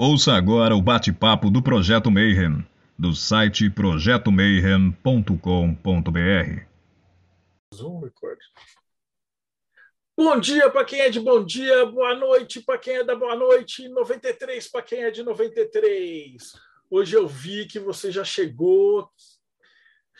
Ouça agora o bate-papo do Projeto Mayhem, do site projetomayhem.com.br. Bom dia para quem é de bom dia, boa noite para quem é da boa noite, 93 para quem é de 93. Hoje eu vi que você já chegou,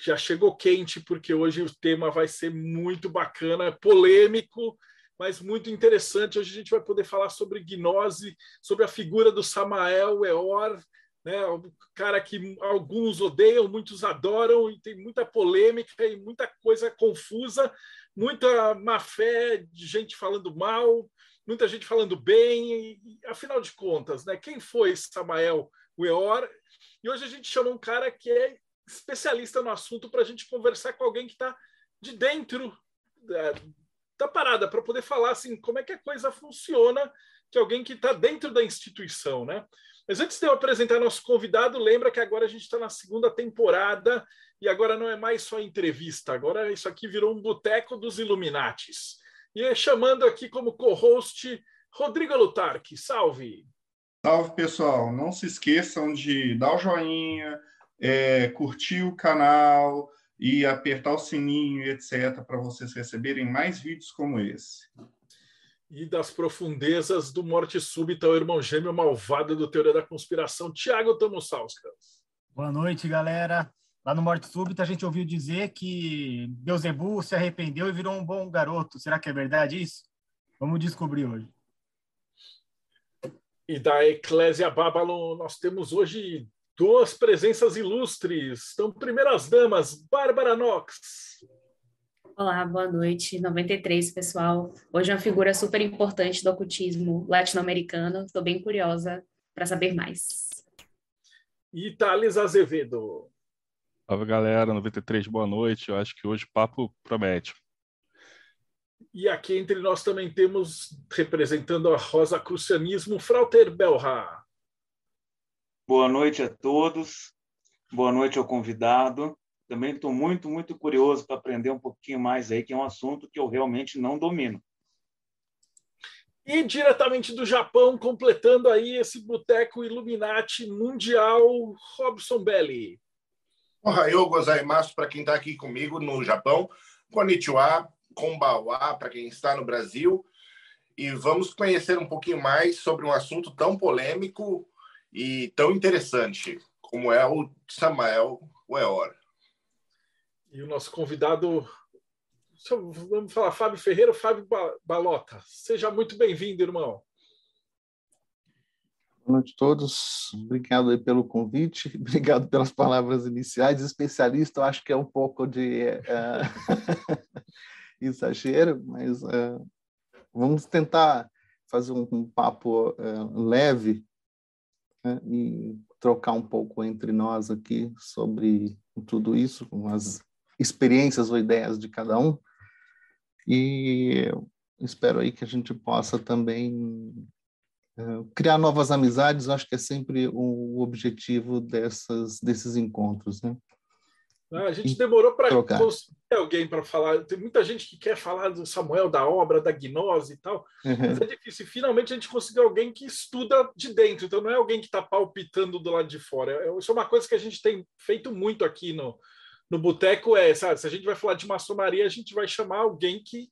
já chegou quente, porque hoje o tema vai ser muito bacana, polêmico, mas muito interessante. Hoje a gente vai poder falar sobre gnose, sobre a figura do Samael Eor, né? o cara que alguns odeiam, muitos adoram, e tem muita polêmica e muita coisa confusa, muita má fé gente falando mal, muita gente falando bem, e, afinal de contas, né? quem foi Samael Eor? E hoje a gente chama um cara que é especialista no assunto para a gente conversar com alguém que está de dentro da, da parada, para poder falar assim como é que a coisa funciona, que alguém que está dentro da instituição, né? Mas antes de eu apresentar nosso convidado, lembra que agora a gente está na segunda temporada e agora não é mais só entrevista, agora isso aqui virou um boteco dos Illuminates. E é chamando aqui como co-host Rodrigo Lutarque. Salve! Salve, pessoal! Não se esqueçam de dar o joinha, é, curtir o canal e apertar o sininho, etc., para vocês receberem mais vídeos como esse. E das profundezas do Morte Súbita, o irmão gêmeo malvado do Teoria da Conspiração, Tiago Tomussauskas. Boa noite, galera. Lá no Morte Súbita a gente ouviu dizer que Beuzebu se arrependeu e virou um bom garoto. Será que é verdade isso? Vamos descobrir hoje. E da Eclésia Babylon, nós temos hoje duas presenças ilustres. Então, primeiras damas, Bárbara Knox. Olá, boa noite. 93, pessoal. Hoje é uma figura super importante do ocultismo latino-americano. Estou bem curiosa para saber mais. E Thales Azevedo. Salve, galera. 93, boa noite. Eu acho que hoje o papo promete. E aqui entre nós também temos, representando a Rosa Crucianismo, Frauter Belra. Boa noite a todos. Boa noite ao convidado. Também estou muito, muito curioso para aprender um pouquinho mais aí, que é um assunto que eu realmente não domino. E diretamente do Japão, completando aí esse boteco Illuminati mundial, Robson Belli. Ohayou gozaimasu para quem está aqui comigo no Japão. Konnichiwa, Konbawa para quem está no Brasil. E vamos conhecer um pouquinho mais sobre um assunto tão polêmico e tão interessante como é o Samael Weor. E o nosso convidado, vamos falar, Fábio Ferreira, Fábio Balota. Seja muito bem-vindo, irmão. Boa noite a todos. Obrigado pelo convite, obrigado pelas palavras iniciais. Especialista, eu acho que é um pouco de uh, exagero, mas uh, vamos tentar fazer um, um papo uh, leve né, e trocar um pouco entre nós aqui sobre tudo isso, com as experiências ou ideias de cada um. E espero aí que a gente possa também uh, criar novas amizades. Eu acho que é sempre o objetivo dessas, desses encontros, né? Ah, a gente demorou para alguém para falar. Tem muita gente que quer falar do Samuel, da obra, da gnose e tal, uhum. mas é difícil. Finalmente a gente conseguiu alguém que estuda de dentro, então não é alguém que está palpitando do lado de fora. É, isso é uma coisa que a gente tem feito muito aqui no, no Boteco. É, sabe, se a gente vai falar de maçonaria, a gente vai chamar alguém que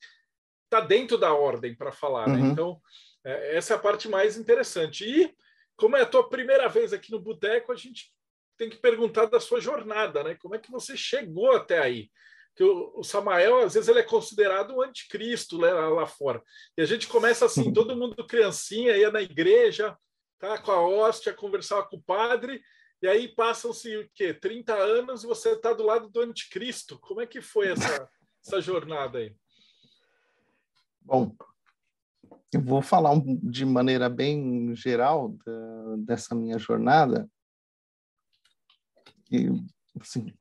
está dentro da ordem para falar. Né? Uhum. Então, é, essa é a parte mais interessante. E, como é a tua primeira vez aqui no Boteco, a gente tem que perguntar da sua jornada, né? Como é que você chegou até aí? Que o, o Samael, às vezes, ele é considerado um anticristo né, lá, lá, fora. E a gente começa assim, todo mundo criancinha, ia na igreja, tá, com a hóstia, conversava com o padre, e aí passam-se o quê? 30 anos e você está do lado do anticristo. Como é que foi essa, essa jornada aí? Bom, eu vou falar de maneira bem geral da, dessa minha jornada, e, assim,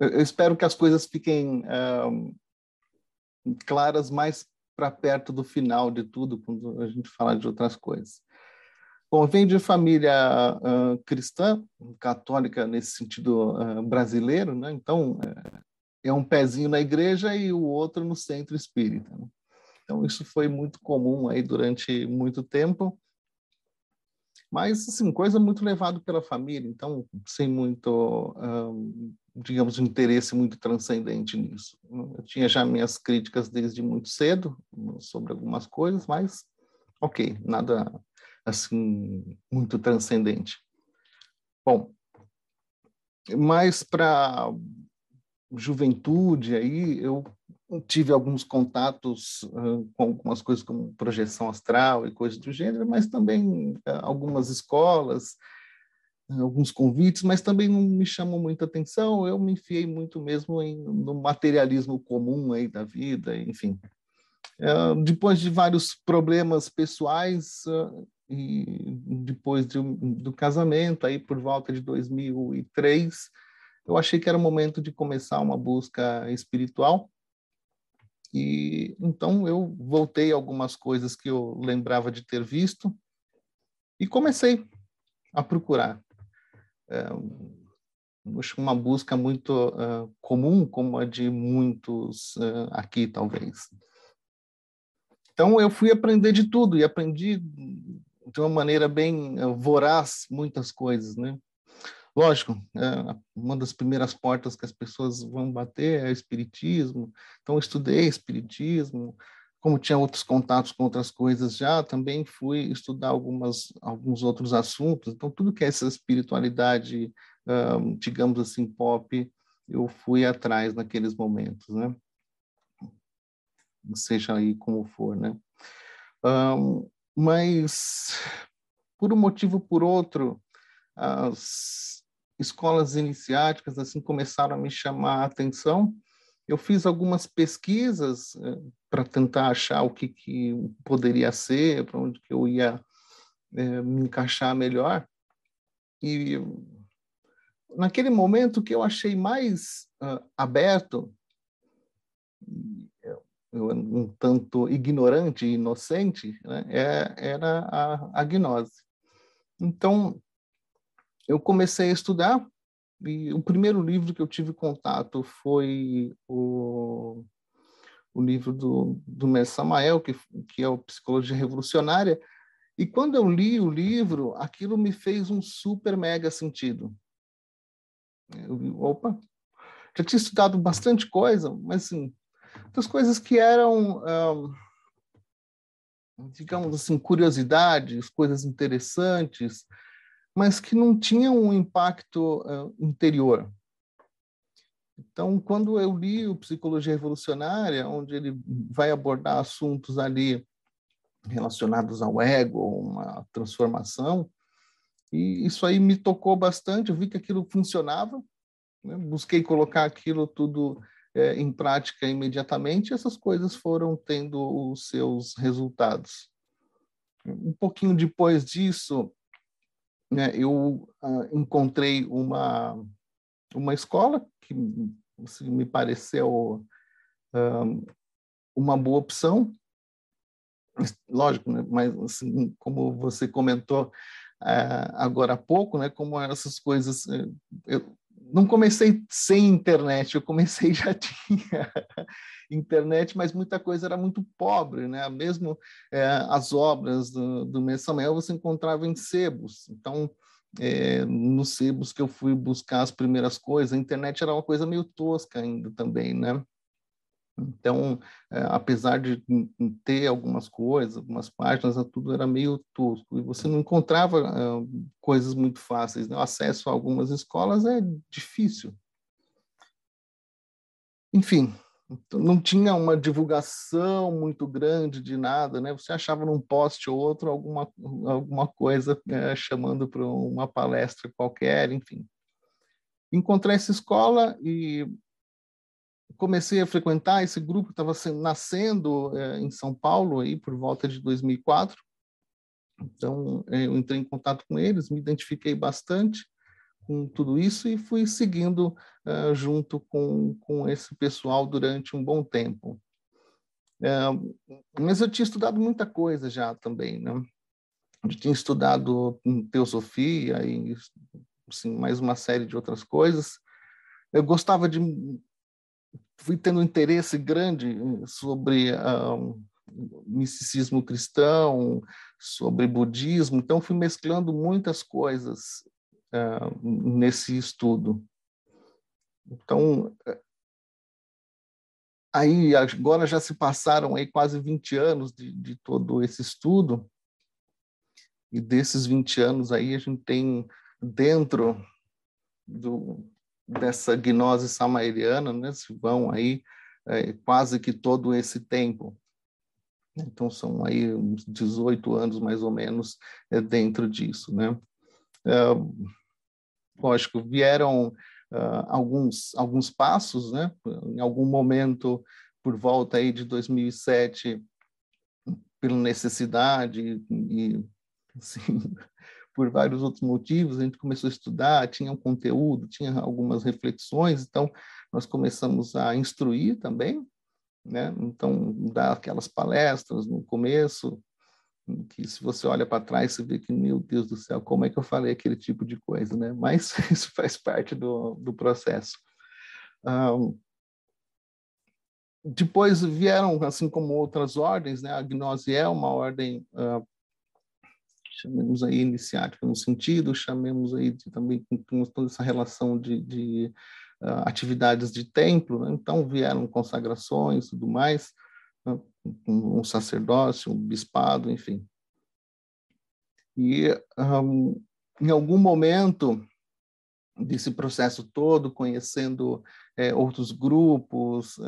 eu espero que as coisas fiquem claras mais para perto do final de tudo, quando a gente fala de outras coisas. Bom, vem de família uh, cristã, católica nesse sentido uh, brasileiro, né? então é, é um pezinho na igreja e o outro no centro espírita. Né? Então isso foi muito comum aí durante muito tempo Mas, assim, coisa muito levado pela família, então, sem muito, um, digamos, interesse muito transcendente nisso. Eu tinha já minhas críticas desde muito cedo sobre algumas coisas, mas, ok, nada, assim, muito transcendente. Bom, mas para juventude aí eu tive alguns contatos uh, com algumas coisas como projeção astral e coisas do gênero, mas também uh, algumas escolas, alguns convites, mas também não me chamou muita atenção. Eu me enfiei muito mesmo em, no materialismo comum aí da vida, enfim. depois de vários problemas pessoais e depois de, do casamento, aí por volta de 2003, eu achei que era o momento de começar uma busca espiritual e então eu voltei algumas coisas que eu lembrava de ter visto e comecei a procurar. É, uma busca muito comum, como a de muitos aqui, talvez. Então eu fui aprender de tudo e aprendi de uma maneira bem voraz muitas coisas, né? Lógico, uma das primeiras portas que as pessoas vão bater é o espiritismo. Então, estudei espiritismo. Como tinha outros contatos com outras coisas já, também fui estudar algumas, alguns outros assuntos. Então, tudo que é essa espiritualidade, digamos assim, pop, eu fui atrás naqueles momentos, né? Seja aí como for, né? mas, por um motivo ou por outro, as escolas iniciáticas assim começaram a me chamar a atenção. Eu fiz algumas pesquisas eh, para tentar achar o que, que poderia ser, para onde que eu ia eh, me encaixar melhor. E naquele momento que eu achei mais uh, aberto, eu, um tanto ignorante e inocente, né, é, era a, a gnose. Então, eu comecei a estudar e o primeiro livro que eu tive contato foi o, o livro do, do Mestre Samael, que, que é o Psicologia Revolucionária, e quando eu li o livro, aquilo me fez um super mega sentido. Eu opa, já tinha estudado bastante coisa, mas assim, das coisas que eram, digamos assim, curiosidades, coisas interessantes, mas que não tinham um impacto interior. Então, quando eu li o Psicologia Revolucionária, onde ele vai abordar assuntos ali relacionados ao ego, uma transformação, e isso aí me tocou bastante, eu vi que aquilo funcionava, né? busquei colocar aquilo tudo é, em prática imediatamente, e essas coisas foram tendo os seus resultados. Um pouquinho depois disso, né, eu uh, encontrei uma, uma escola que assim, me pareceu uh, uma boa opção. Lógico, né, mas assim, como você comentou uh, agora há pouco, né, como essas coisas... Eh, eu não comecei sem internet, eu comecei já tinha internet, mas muita coisa era muito pobre, né? Mesmo é, as obras do, do Messamel você encontrava em sebos. Então, é, nos sebos que eu fui buscar as primeiras coisas, a internet era uma coisa meio tosca ainda também, né? Então, é, apesar de ter algumas coisas, algumas páginas, tudo era meio tosco e você não encontrava é, coisas muito fáceis. Né? O acesso a algumas escolas é difícil. Enfim, não tinha uma divulgação muito grande de nada, né? Você achava num post ou outro alguma, alguma coisa é, chamando para uma palestra qualquer, enfim. Encontrei essa escola e comecei a frequentar esse grupo estava nascendo é, em São Paulo aí por volta de 2004. Então eu entrei em contato com eles, me identifiquei bastante com tudo isso e fui seguindo uh, junto com, com esse pessoal durante um bom tempo. Uh, mas eu tinha estudado muita coisa já também, né? Eu tinha estudado teosofia e assim, mais uma série de outras coisas. Eu gostava de fui tendo um interesse grande sobre uh, misticismo cristão, sobre budismo. Então, fui mesclando muitas coisas nesse estudo. Então, aí agora já se passaram aí quase 20 anos de, de todo esse estudo, e desses 20 anos aí a gente tem dentro do, dessa gnose samaeriana, né, se vão aí é, quase que todo esse tempo. Então, são aí uns 18 anos, mais ou menos, é, dentro disso, né? É, lógico, vieram uh, alguns, alguns passos, né? Em algum momento, por volta aí de 2007, pela necessidade e, assim, por vários outros motivos, a gente começou a estudar, tinha um conteúdo, tinha algumas reflexões, então nós começamos a instruir também, né? Então, dar aquelas palestras no começo, que se você olha para trás, você vê que, meu Deus do céu, como é que eu falei aquele tipo de coisa, né? Mas isso faz parte do, do processo. Um, depois vieram, assim como outras ordens, né? A gnose é uma ordem uh, chamemos aí iniciática no sentido, chamemos aí de, também com toda essa relação de, de uh, atividades de templo, né? então vieram consagrações e tudo mais? Um, sacerdócio, um bispado, enfim. E um, em algum momento desse processo todo, conhecendo é, outros grupos,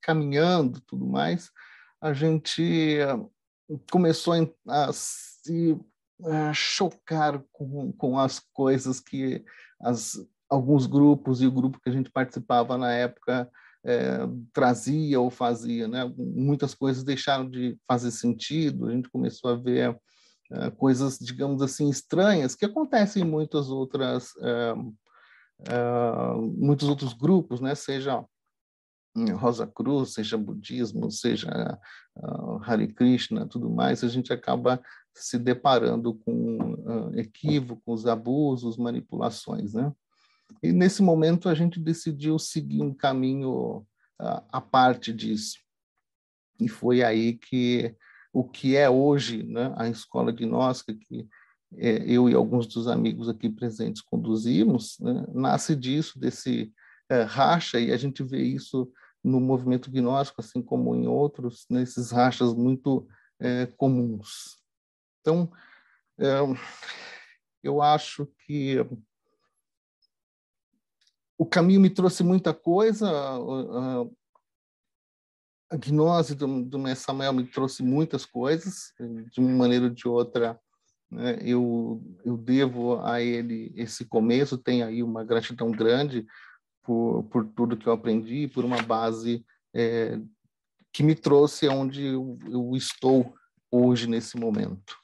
caminhando, tudo mais, a gente começou a se a chocar com, com as coisas que as, alguns grupos e o grupo que a gente participava na época é, trazia ou fazia, né? Muitas coisas deixaram de fazer sentido. A gente começou a ver é, coisas, digamos assim, estranhas que acontecem em muitas outras, é, é muitos outros grupos, né? Seja Rosa Cruz, seja budismo, seja uh, Hare Krishna, tudo mais, a gente acaba se deparando com uh, equívocos, abusos, manipulações, né? E nesse momento a gente decidiu seguir um caminho uh, à parte disso. E foi aí que o que é hoje né, a escola gnóstica, que é, eu e alguns dos amigos aqui presentes conduzimos, né, nasce disso, desse é, racha, e a gente vê isso no movimento gnóstico, assim como em outros, nesses rachas muito é, comuns. Então, é, eu acho que o caminho me trouxe muita coisa, a, a gnose do, do Mestre Samuel me trouxe muitas coisas, de uma maneira ou de outra, né, eu, eu devo a ele esse começo, tem aí uma gratidão grande, por, por tudo que eu aprendi, por uma base é, que me trouxe onde eu, eu, estou hoje, nesse momento.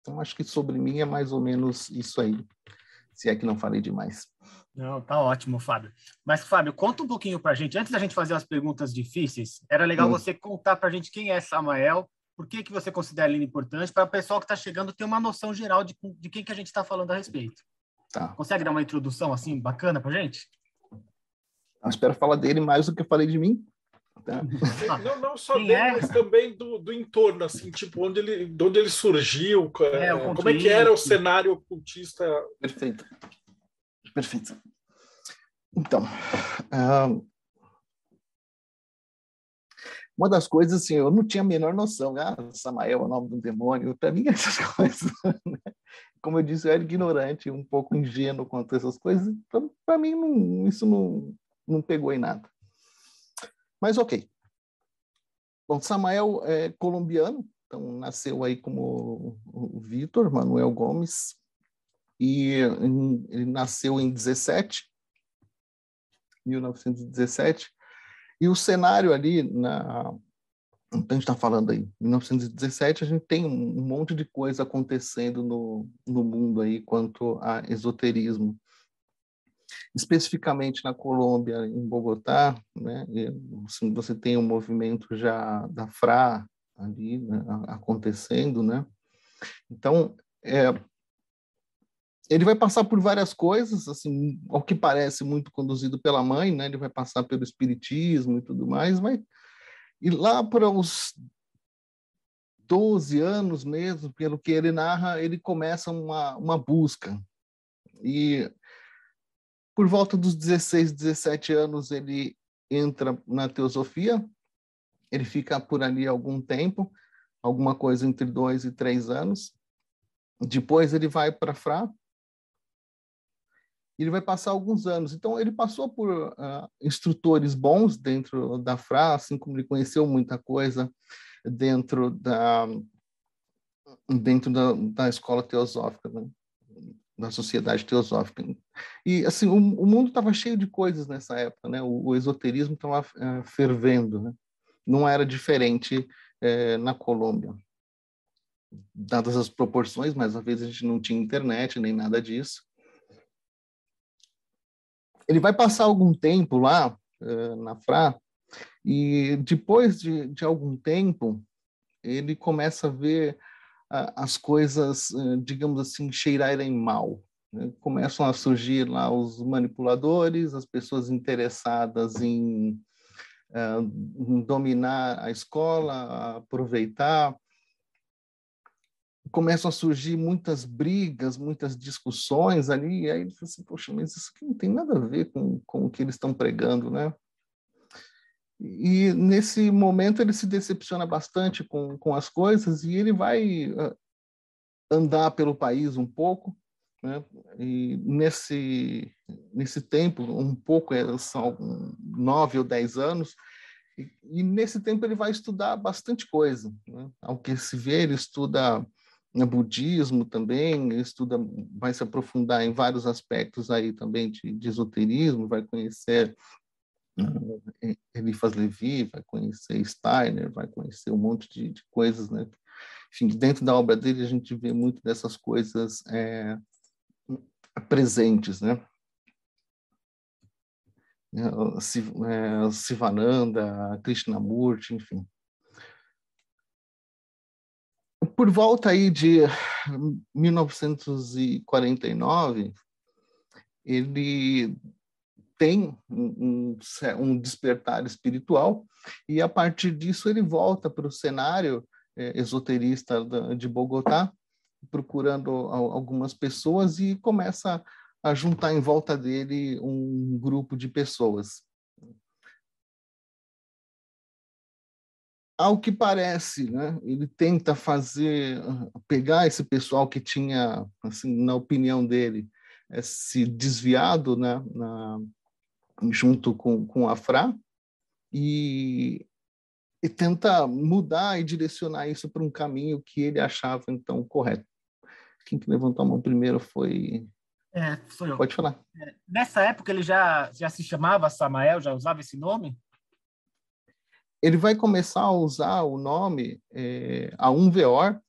Então, acho que sobre mim é mais ou menos isso aí, se é que não falei demais. Não, tá ótimo, Fábio. Mas, Fábio, conta um pouquinho para a gente. Antes da gente fazer as perguntas difíceis, era legal hum. você contar para a gente quem é Samael, por que, que você considera ele importante, para o pessoal que está chegando ter uma noção geral de, de quem que a gente está falando a respeito. Tá. Consegue dar uma introdução assim bacana para gente? Eu espero falar dele mais do que eu falei de mim. Tá? Não, não só Quem dele, é? mas também do, do entorno, assim, tipo, onde ele, de onde ele surgiu, é, como é que era o cenário ocultista. Perfeito. Perfeito. Então, uma das coisas, assim, eu não tinha a menor noção, ah, Samael é o nome do demônio, para mim essas coisas, né? como eu disse, eu era ignorante, um pouco ingênuo quanto a essas coisas. Para mim, não, isso não, não pegou em nada. Mas ok. Bom, Samael é colombiano, então nasceu aí como o Vitor Manuel Gomes, e ele nasceu em 17, 1917, e o cenário ali na, então, a gente está falando aí, em 1917, a gente tem um monte de coisa acontecendo no, no mundo aí quanto a esoterismo. Especificamente na Colômbia, em Bogotá, né, você tem um movimento já da FRA ali né, acontecendo, né? Então, é, ele vai passar por várias coisas, assim, ao que parece muito conduzido pela mãe, né? Ele vai passar pelo espiritismo e tudo mais, vai E lá para os 12 anos mesmo, pelo que ele narra, ele começa uma, uma busca. E por volta dos 16, 17 anos, ele entra na teosofia, ele fica por ali algum tempo, alguma coisa entre dois e três anos. Depois ele vai para Fra, ele vai passar alguns anos. Então, ele passou por uh, instrutores bons dentro da FRA, assim como ele conheceu muita coisa dentro da, dentro da, da escola teosófica, né? da sociedade teosófica. E, assim, o, o mundo estava cheio de coisas nessa época, né? O, o esoterismo estava uh, fervendo, né? Não era diferente uh, na Colômbia. Dadas as proporções, mais uma vez a gente não tinha internet nem nada disso ele vai passar algum tempo lá uh, na FRA e depois de, de, algum tempo ele começa a ver uh, as coisas, uh, digamos assim, cheirarem mal. Né? Começam a surgir lá os manipuladores, as pessoas interessadas em, em dominar a escola, aproveitar começam a surgir muitas brigas, muitas discussões ali, e aí ele falou assim, poxa, mas isso aqui não tem nada a ver com, com o que eles estão pregando, né? E nesse momento ele se decepciona bastante com, com as coisas e ele vai uh, andar pelo país um pouco, né? E nesse, nesse tempo, um pouco, é, são nove ou dez anos, e, e nesse tempo ele vai estudar bastante coisa. Né? Ao que se vê, ele estuda no budismo também, estuda, vai se aprofundar em vários aspectos aí também de, de esoterismo, vai conhecer uh, Eliphas Levi, vai conhecer Steiner, vai conhecer um monte de, de, coisas, né? Enfim, dentro da obra dele a gente vê muito dessas coisas é, presentes, né? Sivananda, Krishnamurti, enfim por volta aí de 1949, ele tem um, um despertar espiritual e a partir disso ele volta para o cenário é, esoterista de Bogotá, procurando algumas pessoas e começa a juntar em volta dele um grupo de pessoas. Ao que parece, né, ele tenta fazer, pegar esse pessoal que tinha, assim, na opinião dele, é, se desviado né, na, junto com, com a Fra e, e tenta mudar e direcionar isso para um caminho que ele achava, então, correto. Quem que levantou a mão primeiro foi... É, sou eu. Pode falar. É, nessa época ele já, já se chamava Samael, já usava esse nome? Ele vai começar a usar o nome é, a um veor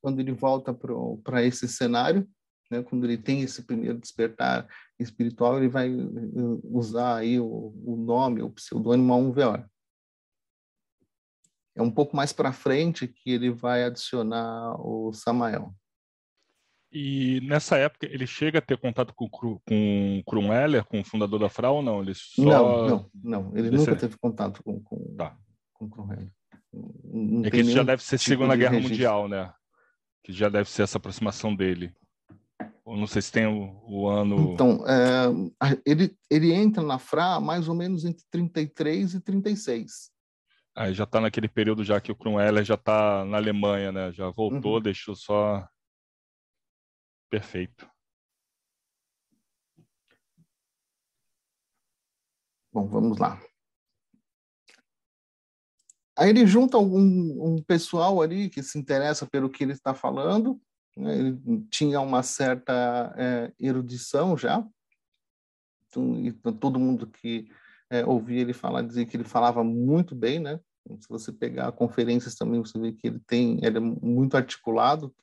quando ele volta para esse cenário, né, quando ele tem esse primeiro despertar espiritual, ele vai eh, usar aí o, o nome, o pseudônimo a um veor. É um pouco mais para frente que ele vai adicionar o Samael. E nessa época ele chega a ter contato com, com Crumweller, com o fundador da FRA ou não? Ele só... Não, não, não. Ele nunca teve contato com, com, tá. com Crumweller. é que isso já deve ser tipo Segunda Guerra registro. Mundial, né? Que já deve ser essa aproximação dele. Eu não sei se tem o, o ano. Então, é, ele, ele entra na FRA mais ou menos entre 33 e 36. Aí já está naquele período já que o Crumweller já está na Alemanha, né? Já voltou, uhum. deixou só Perfeito. Bom, vamos lá. Aí ele junta um, um pessoal ali que se interessa pelo que ele está falando. Né? Ele tinha uma certa é, erudição já. Então, então, todo mundo que é, ouvia ele falar dizia que ele falava muito bem, né? Se você pegar conferências também, você vê que ele tem, ele é muito articulado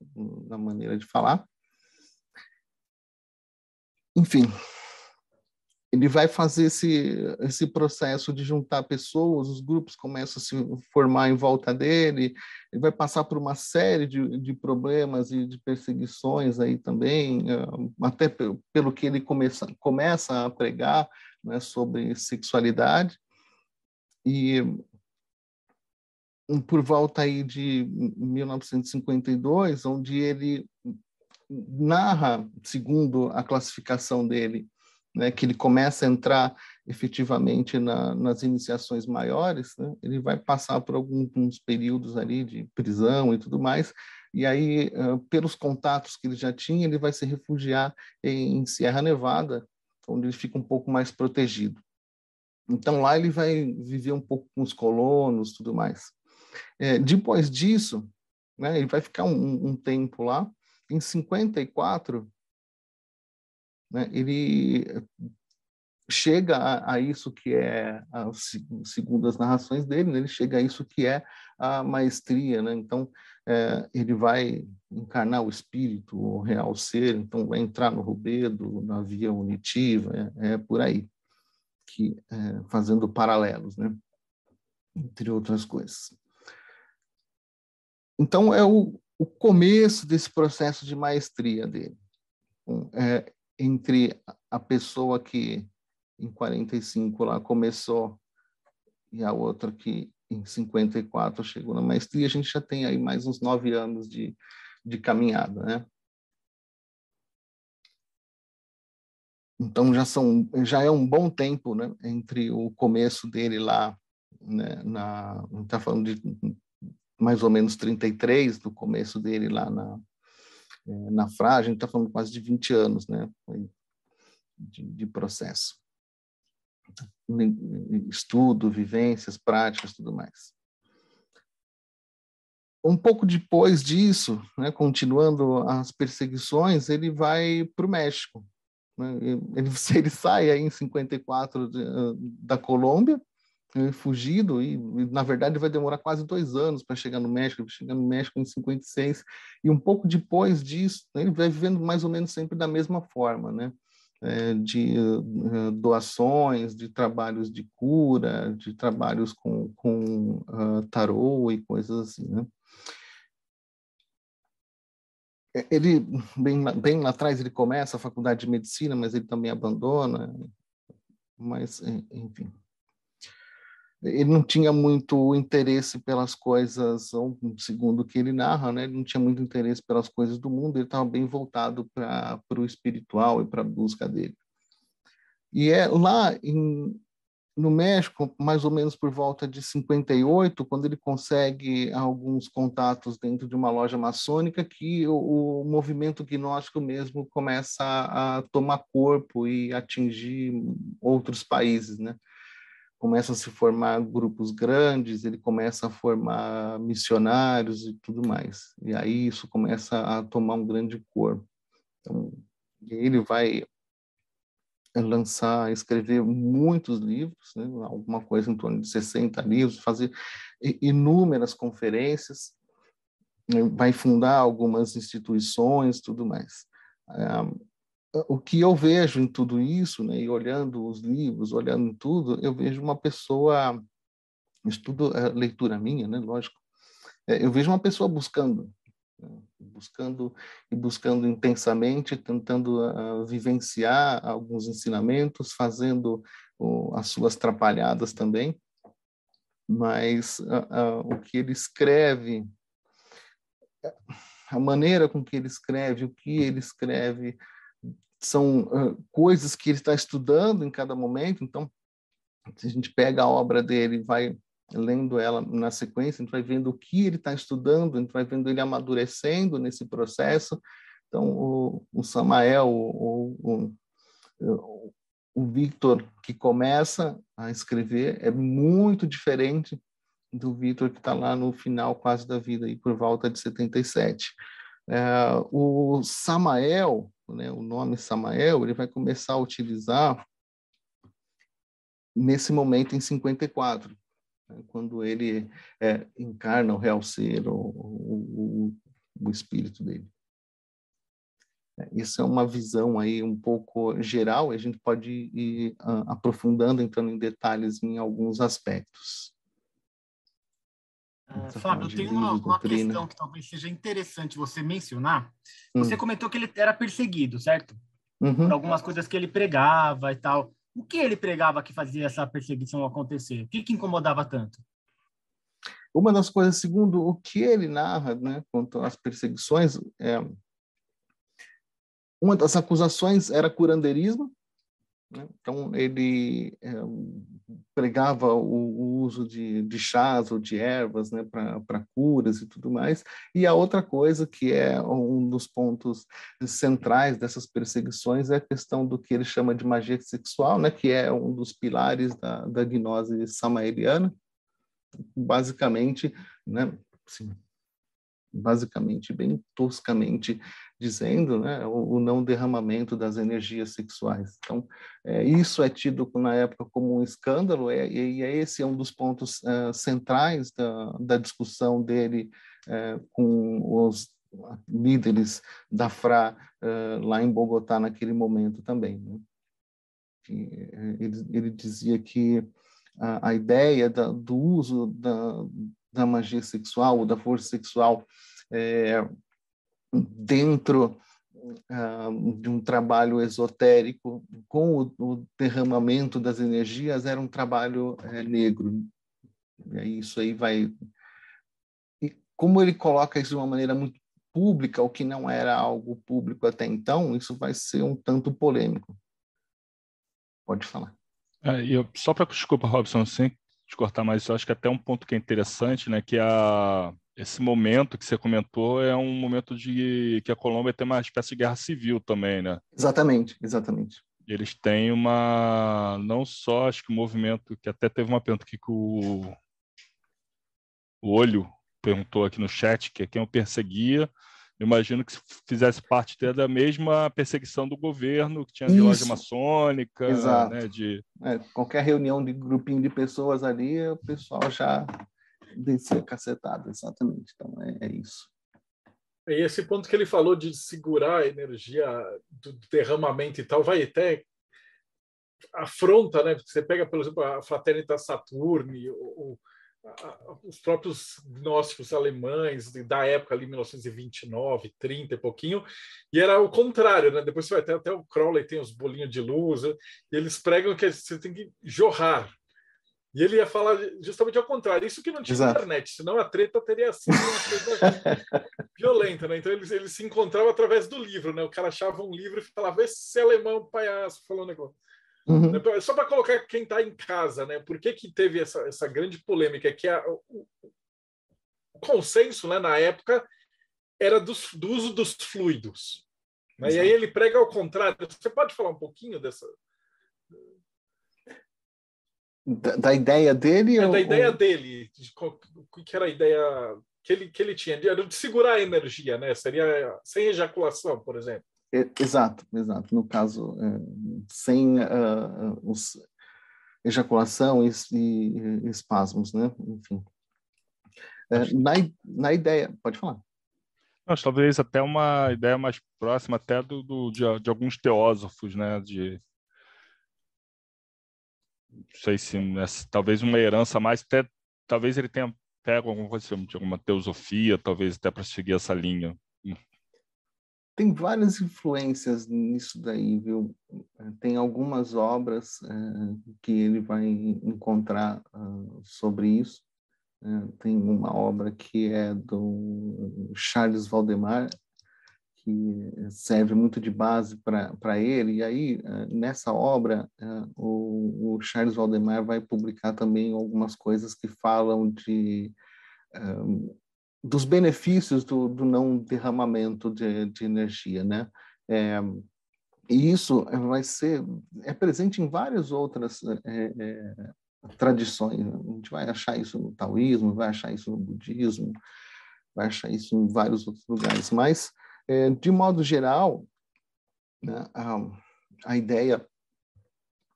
na maneira de falar enfim, ele vai fazer esse, esse processo de juntar pessoas, os grupos começam a se formar em volta dele, ele vai passar por uma série de, de problemas e de perseguições aí também, eh, até pelo que ele começa, começa a pregar né, sobre sexualidade. e por volta aí de 1952, onde ele narra, segundo a classificação dele, né, que ele começa a entrar efetivamente na, nas iniciações maiores, né, ele vai passar por alguns períodos ali de prisão e tudo mais, e aí, pelos contatos que ele já tinha, ele vai se refugiar em Sierra Nevada, onde ele fica um pouco mais protegido. Então, lá ele vai viver um pouco com os colonos tudo mais. É, depois disso, né, ele vai ficar um, um tempo lá. Em 54, né, ele chega a, a, isso que é, a, segundo as narrações dele, né, ele chega a isso que é a maestria. Né? Então, é, ele vai encarnar o espírito, o real ser, então vai entrar no rubedo, na via unitiva, é, é por aí, que, é, fazendo paralelos, né? entre outras coisas. Então, é o, o começo desse processo de maestria dele. É, entre a pessoa que em 45 lá começou e a outra que em 54 chegou na maestria, a gente já tem aí mais uns nove anos de, de caminhada, né? Então já são já é um bom tempo, né, entre o começo dele lá, né, na está falando de mais ou menos 33 do começo dele lá na é, na Fra, a gente está falando quase de 20 anos, né, de, de processo estudo, vivências, práticas, tudo mais. Um pouco depois disso, né, continuando as perseguições, ele vai para o México. Né, ele, ele, sai aí em 54 de, da Colômbia, fugido, e, na verdade vai demorar quase dois anos para chegar no México, ele chega no México em 56, e um pouco depois disso, né, ele vai vivendo mais ou menos sempre da mesma forma, né? é, de uh, doações, de trabalhos de cura, de trabalhos com, com uh, tarô e coisas assim, né? É, ele, bem, bem lá atrás, ele começa a faculdade de medicina, mas ele também abandona, mas, enfim ele não tinha muito interesse pelas coisas, segundo o que ele narra, né? Ele não tinha muito interesse pelas coisas do mundo, ele estava bem voltado para o espiritual e para a busca dele. E é lá em, no México, mais ou menos por volta de 58, quando ele consegue alguns contatos dentro de uma loja maçônica, que o, o movimento gnóstico mesmo começa a, tomar corpo e atingir outros países, né? Começam a se formar grupos grandes, ele começa a formar missionários e tudo mais. E aí isso começa a tomar um grande corpo. Então, ele vai lançar, escrever muitos livros, né? alguma coisa em torno de 60 livros, fazer inúmeras conferências, vai fundar algumas instituições, tudo mais. O que eu vejo em tudo isso, né, e olhando os livros, olhando tudo, eu vejo uma pessoa, estudo é leitura minha, né, lógico, é, eu vejo uma pessoa buscando, né, buscando e buscando intensamente, tentando uh, vivenciar alguns ensinamentos, fazendo uh, as suas trapalhadas também, mas uh, o que ele escreve, a maneira com que ele escreve, o que ele escreve, são uh, coisas que ele está estudando em cada momento. Então, se a gente pega a obra dele e vai lendo ela na sequência, a gente vai vendo o que ele está estudando, a gente vai vendo ele amadurecendo nesse processo. Então, o, o Samael, o, o, o Victor que começa a escrever é muito diferente do Victor que está lá no final quase da vida, aí, por volta de 77. É, o Samael, né, o nome Samael, ele vai começar a utilizar nesse momento em 54, né, quando ele é, encarna o real ser, o, o, o espírito dele. É, isso é uma visão aí um pouco geral, a gente pode ir aprofundando, entrando em detalhes em alguns aspectos. Uh, Fábio, tem uma, uma questão que talvez seja interessante você mencionar. Hum. Você comentou que ele era perseguido, certo? Uhum. Por algumas coisas que ele pregava e tal. O que ele pregava que fazia essa perseguição acontecer? O que, que incomodava tanto? Uma das coisas, segundo o que ele narra, né, quanto às perseguições, é, uma das acusações era curandeirismo? Então, ele é, pregava o, o, uso de, de chás ou de ervas né, para curas e tudo mais. E a outra coisa, que é um dos pontos centrais dessas perseguições, é a questão do que ele chama de magia sexual, né, que é um dos pilares da, da gnose samaeliana. Basicamente, né, assim, basicamente, bem toscamente dizendo, né, o, o não derramamento das energias sexuais. Então, é, isso é tido na época como um escândalo, é, e, é, esse é um dos pontos é, centrais da, da discussão dele é, com os líderes da FRA é, lá em Bogotá naquele momento também. Né? Ele, ele, dizia que a, a ideia da, do uso da, da magia sexual, ou da força sexual, é, dentro uh, de um trabalho esotérico, com o, o, derramamento das energias, era um trabalho é, negro. E isso aí vai. E como ele coloca isso de uma maneira muito pública, o que não era algo público até então, isso vai ser um tanto polêmico. Pode falar. É, eu, só para desculpa, Robson, sem te cortar mais, eu acho que até um ponto que é interessante, né, que a esse momento que você comentou é um momento de que a Colômbia tem uma espécie de guerra civil também, né? Exatamente, exatamente. Eles têm uma não só acho que o movimento que até teve uma pergunta aqui que o, o olho perguntou aqui no chat que é quem o perseguia. Imagino que fizesse parte da mesma perseguição do governo, que tinha de loja maçônica, Exato. né, de é, qualquer reunião de grupinho de pessoas ali, o pessoal já descer cacetada, exatamente. Então, é, é isso. E esse ponto que ele falou de segurar a energia do derramamento e tal, vai até afronta, né? Você pega, por exemplo, a Fraternitas Saturni, ou, os próprios gnósticos alemães da época ali 1929, 30 e pouquinho, e era o contrário, né? Depois você vai ter até o Crowley tem os bolinhos de luz, e eles pregam que você tem que jorrar e ele ia falar justamente ao contrário. Isso que não tinha Exato. internet, senão a treta teria sido uma coisa violenta, né? Então eles, eles se encontravam através do livro, né? O cara achava um livro e falava, esse alemão palhaço falou um negócio. Uhum. Né? Só para colocar quem está em casa, né? Por que, que teve essa, essa grande polêmica? Que a, o, o consenso né, na época era dos, do uso dos fluidos. Né? E aí ele prega ao contrário. Você pode falar um pouquinho dessa, da, da ideia dele? É, ou, da ideia dele. O que era a ideia que ele, que ele tinha? De, de segurar a energia, né? Seria sem ejaculação, por exemplo. Exato, exato. No caso, é, sem uh, os ejaculação e, e, espasmos, né? Enfim. É, na, na ideia, pode falar. Talvez até uma ideia mais próxima até do, do de, de, alguns teósofos, né? De não sei se né, talvez uma herança mais, até, talvez ele tenha pego alguma coisa de alguma teosofia, talvez até para seguir essa linha. Tem várias influências nisso daí, viu? Tem algumas obras é, que ele vai encontrar uh, sobre isso. É, tem uma obra que é do Charles Valdemar, que serve muito de base para ele. E aí, eh, nessa obra, o, o, Charles Valdemar vai publicar também algumas coisas que falam de um, dos benefícios do, do não derramamento de, de energia, né? É, e isso vai ser é presente em várias outras é, é, tradições. A gente vai achar isso no taoísmo, vai achar isso no budismo, vai achar isso em vários outros lugares. Mas é, de modo geral, né, a, a ideia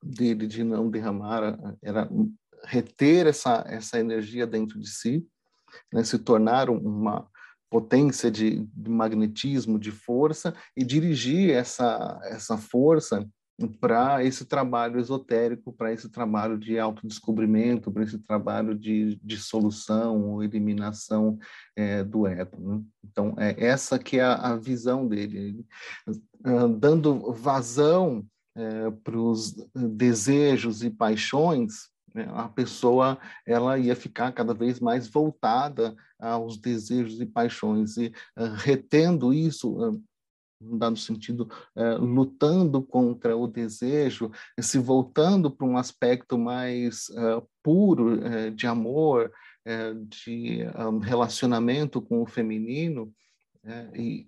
dele de não derramar era reter essa, essa energia dentro de si, né, se tornar uma potência de, de, magnetismo, de força, e dirigir essa, essa força para esse trabalho esotérico, para esse trabalho de autodescobrimento, para esse trabalho de dissolução ou eliminação é, do ego. Né? Então, é essa que é a, a visão dele, dando vazão é, para os desejos e paixões, a pessoa ela ia ficar cada vez mais voltada aos desejos e paixões e uh, retendo isso uh, um dado sentido uh, lutando contra o desejo se voltando para um aspecto mais puro de amor de um, relacionamento com o feminino e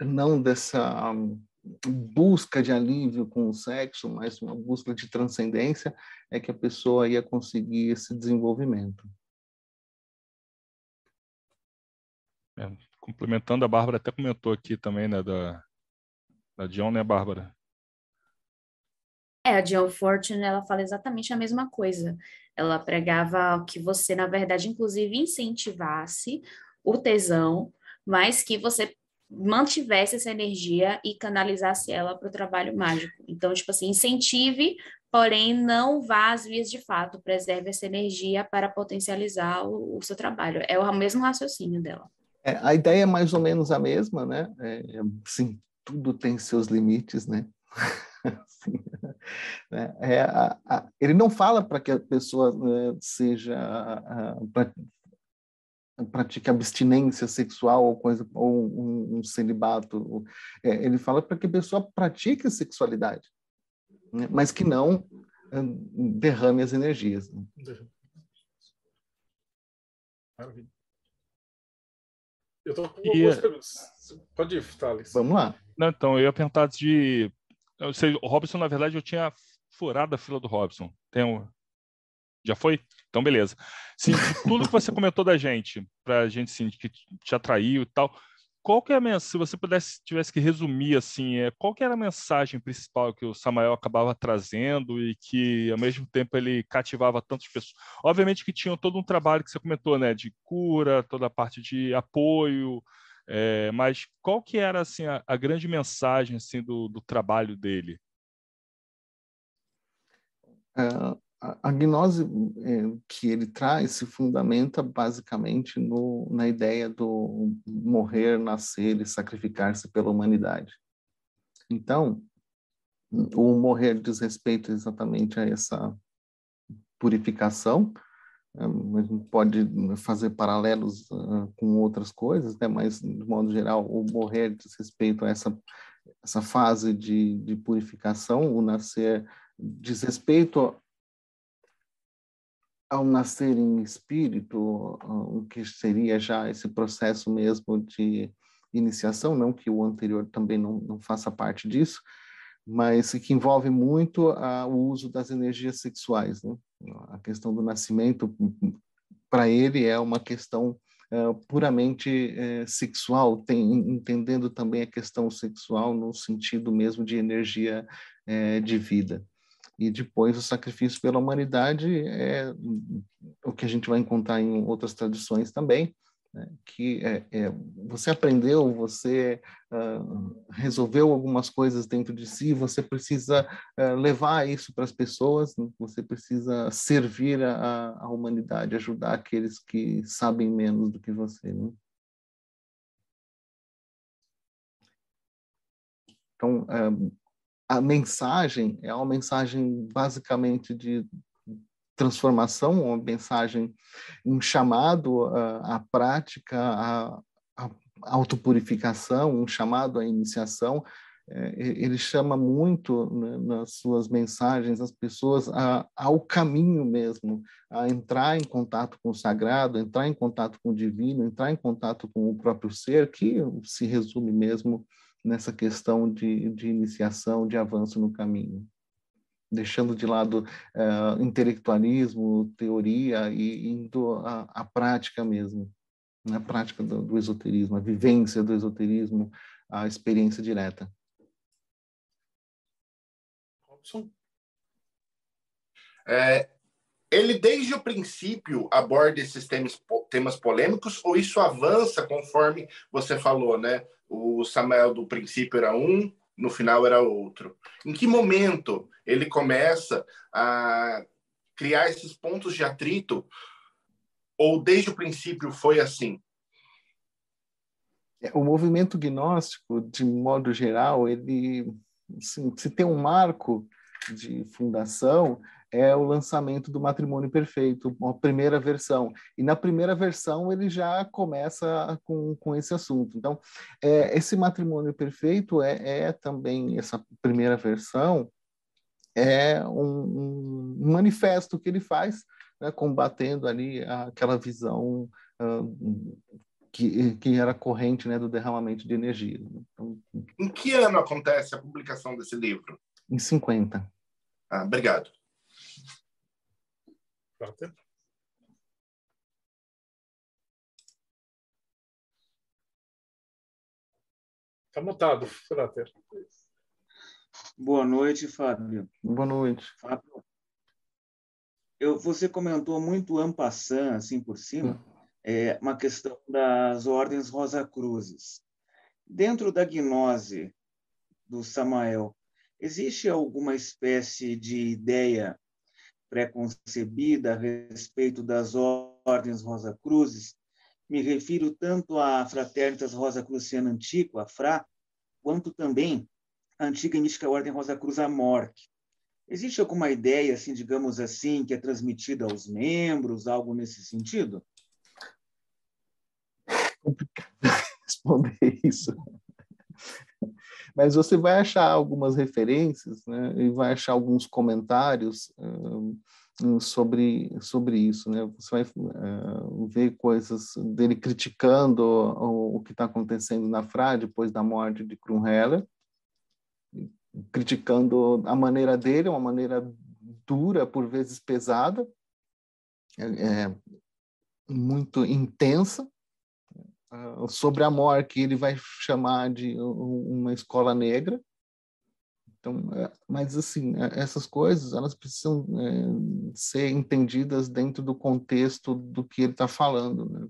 não dessa um, busca de alívio com o sexo, mas uma busca de transcendência, é que a pessoa ia conseguir esse desenvolvimento. É, complementando, a Bárbara até comentou aqui também, né, da, da John, né, Bárbara? É, a John Fortune, ela fala exatamente a mesma coisa. Ela pregava que você, na verdade, inclusive incentivasse o tesão, mas que você mantivesse essa energia e canalizasse ela para o trabalho mágico. Então, tipo assim, incentive, porém não vá às vias de fato, preserve essa energia para potencializar o, o seu trabalho. É o mesmo raciocínio dela. É, a ideia é mais ou menos a mesma, né? É, sim, tudo tem seus limites, né? Né? É, a, a, ele não fala para que a pessoa né, seja pratique abstinência sexual ou coisa ou um, um celibato. É, ele fala para que a pessoa pratique a sexualidade, né? mas que não derrame as energias. Né? Maravilha. Eu estou com e... perguntas. Pode ir, Thales. Vamos lá. Não, então, eu ia perguntar de. Eu sei, o Robson, na verdade, eu tinha furado a fila do Robson. Tem um... Já foi? Então, beleza. Sim, tudo que você comentou da gente, para a gente sim, que te atraiu e tal, qual que é a mensagem, se você pudesse, tivesse que resumir assim, é, qual que era a mensagem principal que o Samael acabava trazendo e que, ao mesmo tempo, ele cativava tantas pessoas? Obviamente que tinha todo um trabalho que você comentou, né, de cura, toda a parte de apoio, é, mas qual que era, assim, a, a grande mensagem, assim, do, do trabalho dele? Uh, a, gnose é, que ele traz se fundamenta basicamente no, na ideia do morrer, nascer e sacrificar-se pela humanidade. Então, o morrer diz respeito exatamente a essa purificação, é, pode fazer paralelos uh, com outras coisas, né? mas, de modo geral, o morrer diz respeito a essa, essa fase de, de purificação, o nascer diz respeito ao nascer em espírito, o que seria já esse processo mesmo de iniciação, não que o anterior também não, não faça parte disso, mas que envolve muito a, o uso das energias sexuais. Né? A questão do nascimento, para ele, é uma questão uh, puramente uh, sexual, tem, entendendo também a questão sexual no sentido mesmo de energia uh, de vida e depois o sacrifício pela humanidade é o que a gente vai encontrar em outras tradições também, né? que é, é, você aprendeu, você uh, resolveu algumas coisas dentro de si, você precisa uh, levar isso para as pessoas, né? você precisa servir a, a, humanidade, ajudar aqueles que sabem menos do que você. Né? Então, uh, a mensagem é uma mensagem basicamente de transformação, uma mensagem, um chamado à, à prática, à, à autopurificação, um chamado à iniciação. É, ele chama muito né, nas suas mensagens as pessoas a, ao caminho mesmo, a entrar em contato com o sagrado, entrar em contato com o divino, entrar em contato com o próprio ser, que se resume mesmo nessa questão de, de iniciação, de avanço no caminho, deixando de lado uh, intelectualismo, teoria e indo à, prática mesmo, na prática do, do, esoterismo, a vivência do esoterismo, a experiência direta. Robson? É, ele desde o princípio aborda esses temas, temas polêmicos ou isso avança conforme você falou, né? o Samuel do princípio era um, no final era outro. Em que momento ele começa a criar esses pontos de atrito? Ou desde o princípio foi assim? É, o movimento gnóstico, de modo geral, ele assim, se tem um marco de fundação, é o lançamento do Matrimônio Perfeito, a primeira versão. E na primeira versão ele já começa com, com esse assunto. Então, é, esse Matrimônio Perfeito é, é, também, essa primeira versão, é um, um manifesto que ele faz, né, combatendo ali aquela visão uh, que, que, era corrente né, do derramamento de energia. Então, em que ano acontece a publicação desse livro? Em 50. Ah, obrigado. Frater. Está mutado, Frater. Boa noite, Fábio. Boa noite. Fábio, eu, você comentou muito ampassant, assim por cima, é, uma questão das ordens Rosa Cruzes. Dentro da gnose do Samael, existe alguma espécie de ideia pré-concebida a respeito das ordens Rosa Cruzes, me refiro tanto à Fraternitas Rosa Cruciana Antiqua, a FRA, quanto também à antiga e mística Ordem Rosa Cruz Amorque. Existe alguma ideia, assim, digamos assim, que é transmitida aos membros, algo nesse sentido? Complicado responder isso mas você vai achar algumas referências, né, e vai achar alguns comentários uh, sobre sobre isso, né? Você vai uh, ver coisas dele criticando o, o que está acontecendo na FRA depois da morte de Krumheller, criticando a maneira dele, uma maneira dura, por vezes pesada, é, é muito intensa, sobre a Mor, que ele vai chamar de uma escola negra. Então, é, mas assim, é, essas coisas elas precisam é, ser entendidas dentro do contexto do que ele está falando, né?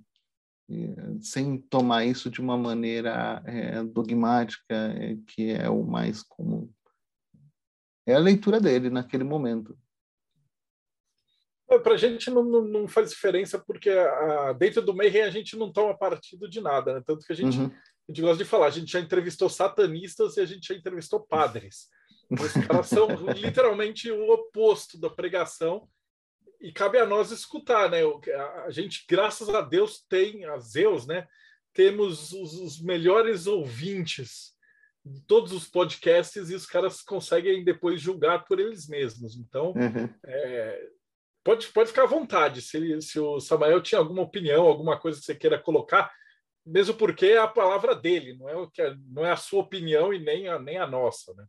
Sem tomar isso de uma maneira é, dogmática, é, que é o mais comum. É a leitura dele naquele momento. Para a gente não, não, faz diferença, porque a, dentro do Mayhem a gente não toma partido de nada, né? Tanto que a gente, uhum. a gente gosta de falar, a gente já entrevistou satanistas e a gente já entrevistou padres. Os caras são literalmente o oposto da pregação e cabe a nós escutar, né? A gente, graças a Deus, tem, a Zeus, né? Temos os, os melhores ouvintes de todos os podcasts e os caras conseguem depois julgar por eles mesmos. Então, uhum. é, pode, pode ficar à vontade. Se, se o Samuel tinha alguma opinião, alguma coisa que você queira colocar, mesmo porque é a palavra dele, não é, o que é, não é a sua opinião e nem a, nem a nossa. Né?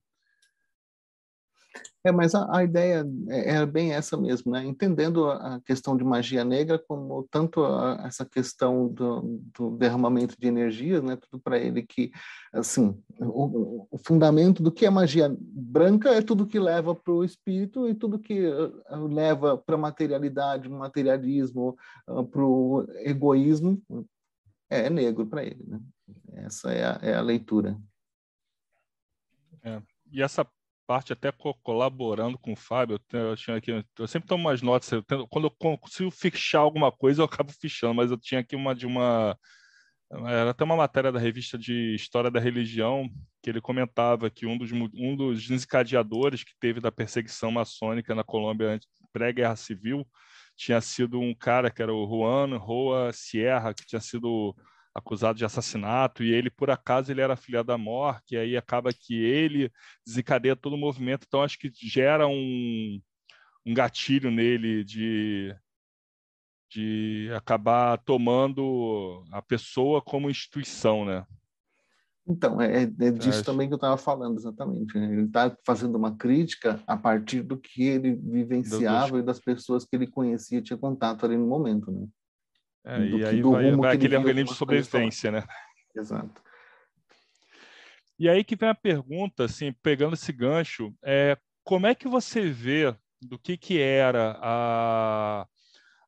É, mas a, a, ideia é, é, bem essa mesmo, né? Entendendo a questão de magia negra como tanto a, essa questão do, do, derramamento de energia, né? Tudo para ele que, assim, o, o, fundamento do que é magia branca é tudo que leva para o espírito e tudo que uh, leva para a materialidade, materialismo, uh, para o egoísmo é negro para ele, né? Essa é a, é a leitura. É. E essa parte até colaborando com o Fábio, eu, tinha aqui, eu sempre tomo umas notas, eu quando eu consigo fichar alguma coisa, eu acabo fichando, mas eu tinha aqui uma de uma era até uma matéria da revista de História da Religião que ele comentava que um dos, um dos desencadeadores que teve da perseguição maçônica na Colômbia pré-guerra civil tinha sido um cara que era o Juan Roa Sierra, que tinha sido acusado de assassinato e ele por acaso ele era afiliado da morte e aí acaba que ele desencadeia todo o movimento. Então acho que gera um, um gatilho nele de de acabar tomando a pessoa como instituição né? Então é, é disso também que eu estava falando exatamente né? ele está fazendo uma crítica a partir do que ele vivenciava e das pessoas que ele conhecia tinha contato ali no momento né é, e aí vai, vai aquele organismo de sobrevivência, né? Exato. E aí que vem a pergunta, assim, pegando esse gancho, é, como é que você vê do que, que era a,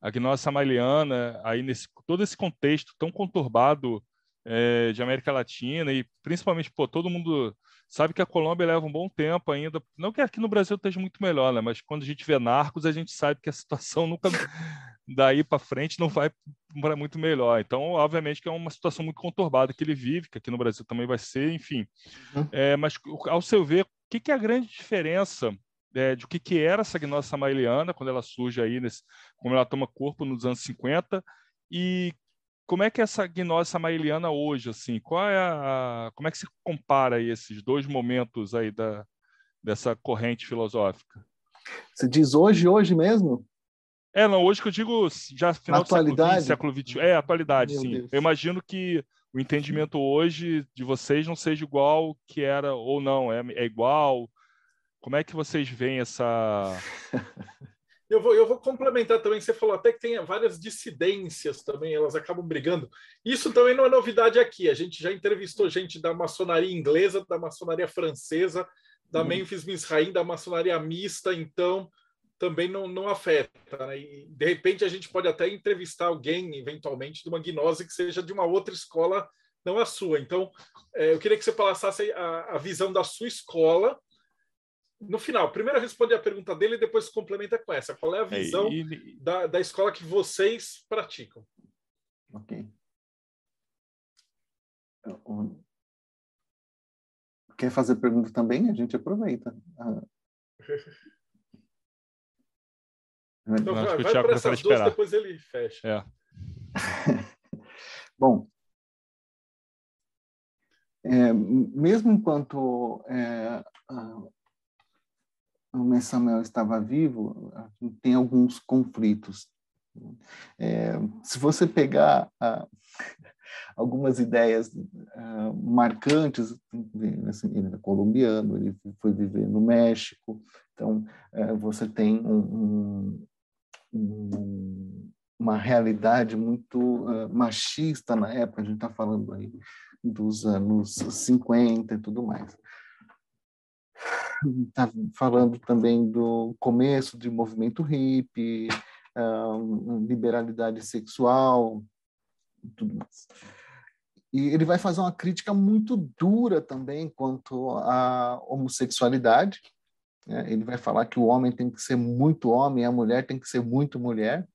a gnose samaliana aí nesse todo esse contexto tão conturbado é, de América Latina e principalmente, pô, todo mundo sabe que a Colômbia leva um bom tempo ainda, não que aqui no Brasil esteja muito melhor, né, mas quando a gente vê narcos, a gente sabe que a situação nunca daí para frente não vai para muito melhor. Então, obviamente que é uma situação muito conturbada que ele vive, que aqui no Brasil também vai ser, enfim. Uhum. É, mas ao seu ver, que, que é a grande diferença é, de o que, que era essa gnose samaeliana, quando ela surge aí, nesse, como ela toma corpo nos anos 50, e como é que é essa gnose samaeliana hoje, assim, qual é a, como é que se compara aí esses dois momentos aí da, dessa corrente filosófica? Você diz hoje, hoje mesmo? É, não, hoje que eu digo já final do século XX, século É, atualidade, Meu sim. Deus. Eu imagino que o entendimento hoje de vocês não seja igual que era ou não, é, é igual. Como é que vocês veem essa. Eu vou, eu vou complementar também, você falou até que tem várias dissidências também, elas acabam brigando. Isso também não é novidade aqui. A gente já entrevistou gente da maçonaria inglesa, da maçonaria francesa, da uhum. Memphis Misraim, da maçonaria mista, então também não, não afeta. Né? E, de repente, a gente pode até entrevistar alguém, eventualmente, de uma gnose que seja de uma outra escola, não a sua. Então, é, eu queria que você passasse a, a visão da sua escola no final, primeiro responde a pergunta dele e depois complementa com essa. Qual é a é, visão é, e... da, da escola que vocês praticam? Ok. Quer fazer pergunta também? A gente aproveita. Ah. Então, vai, vai para essas duas, depois ele fecha. É. Bom, é, mesmo enquanto é, o Mestre Samuel estava vivo, tem alguns conflitos. É, se você pegar ah, algumas ideias ah, marcantes, assim, ele é colombiano, ele foi viver no México, então é, você tem um, um, uma realidade muito uh, machista na época, a gente está falando aí dos anos 50 e tudo mais está falando também do começo do movimento hippie, um, liberalidade sexual, tudo mais. E ele vai fazer uma crítica muito dura também quanto à homossexualidade. Né? Ele vai falar que o homem tem que ser muito homem, a mulher tem que ser muito mulher.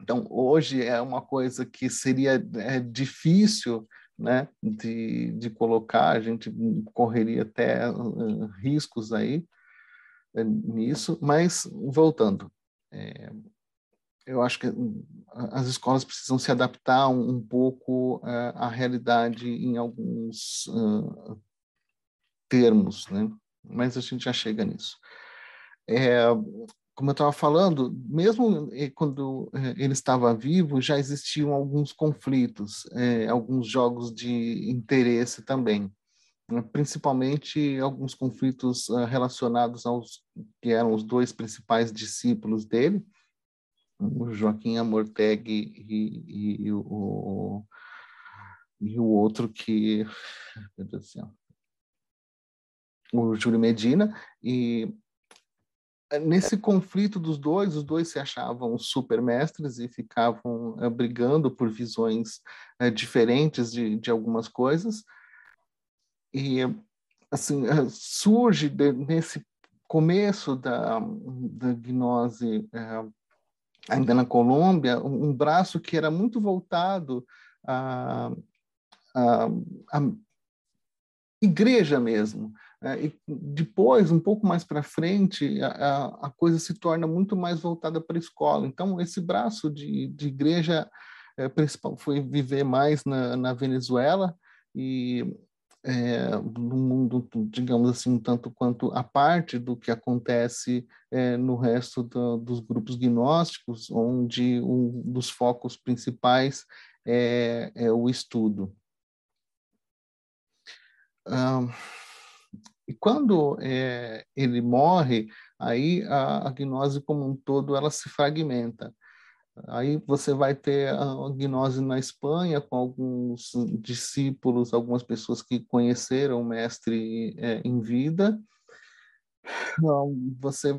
Então, hoje é uma coisa que seria é, difícil né, de, de colocar, a gente correria até uh, riscos aí uh, nisso, mas voltando, é, eu acho que as escolas precisam se adaptar um, um pouco uh, à realidade em alguns termos, né? Mas a gente já chega nisso. É, como eu estava falando, mesmo eh, quando eh, ele estava vivo, já existiam alguns conflitos, é, alguns jogos de interesse também, né? principalmente alguns conflitos uh, relacionados aos que eram os dois principais discípulos dele, o Joaquim Amorteg e, e, e, o, e o outro que, meu Deus do céu, o Júlio Medina, e nesse conflito dos dois, os dois se achavam supermestres e ficavam uh, brigando por visões uh, diferentes de, de algumas coisas. E, assim, uh, surge de, nesse começo da, da gnose, ainda na Colômbia, um, braço que era muito voltado à, à, à igreja mesmo, é, e depois, um pouco mais para frente, a, a, coisa se torna muito mais voltada para a escola. Então, esse braço de, de igreja é, principal foi viver mais na, na Venezuela e é, no mundo, digamos assim, tanto quanto a parte do que acontece é, no resto do, dos grupos gnósticos, onde um dos focos principais é, é o estudo. Um, e quando é, ele morre, aí a, a gnose como um todo ela se fragmenta. Aí você vai ter a gnose na Espanha com alguns discípulos, algumas pessoas que conheceram o mestre é, em vida. Você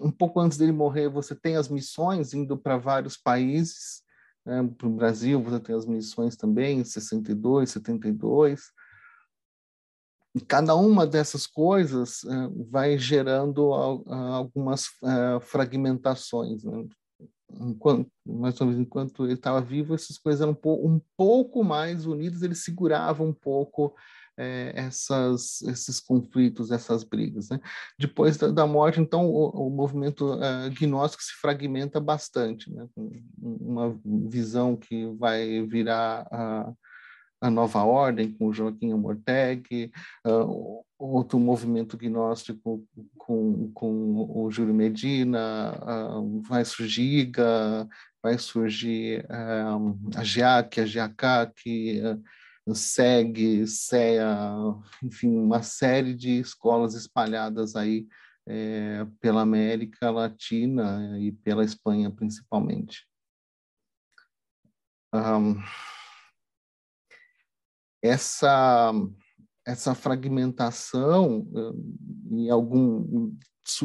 um pouco antes dele morrer, você tem as missões indo para vários países. Né? Para o Brasil, você tem as missões também, em 62, 72 cada uma dessas coisas uh, vai gerando uh, algumas uh, fragmentações. Né? enquanto, mais uma vez, enquanto ele estava vivo, essas coisas eram um, pouco, mais unidas, ele segurava um pouco é, essas, esses conflitos, essas brigas. Né? Depois da, da, morte, então, o, o movimento uh, gnóstico se fragmenta bastante, né? uma visão que vai virar a, a nova ordem, com Joaquim Amorteg, uh, outro movimento gnóstico com, com o Júlio Medina, uh, vai surgir Iga, vai surgir uh, a Giac, a Giacac, uh, SEG, SEA, enfim, uma série de escolas espalhadas aí é, pela América Latina e pela Espanha, principalmente. Um, essa essa fragmentação em algum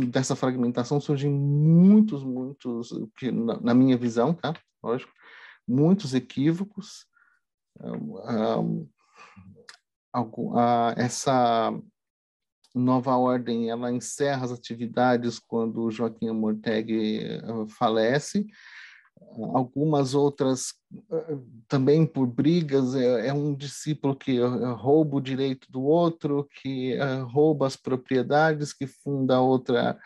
dessa fragmentação surgem muitos muitos que na, minha visão tá? Lógico muitos equívocos essa nova ordem ela encerra as atividades quando Joaquim Amorteg eh, falece algumas outras eh, também por brigas é, é um discípulo que eh, rouba o direito do outro que eh, rouba as propriedades que funda outra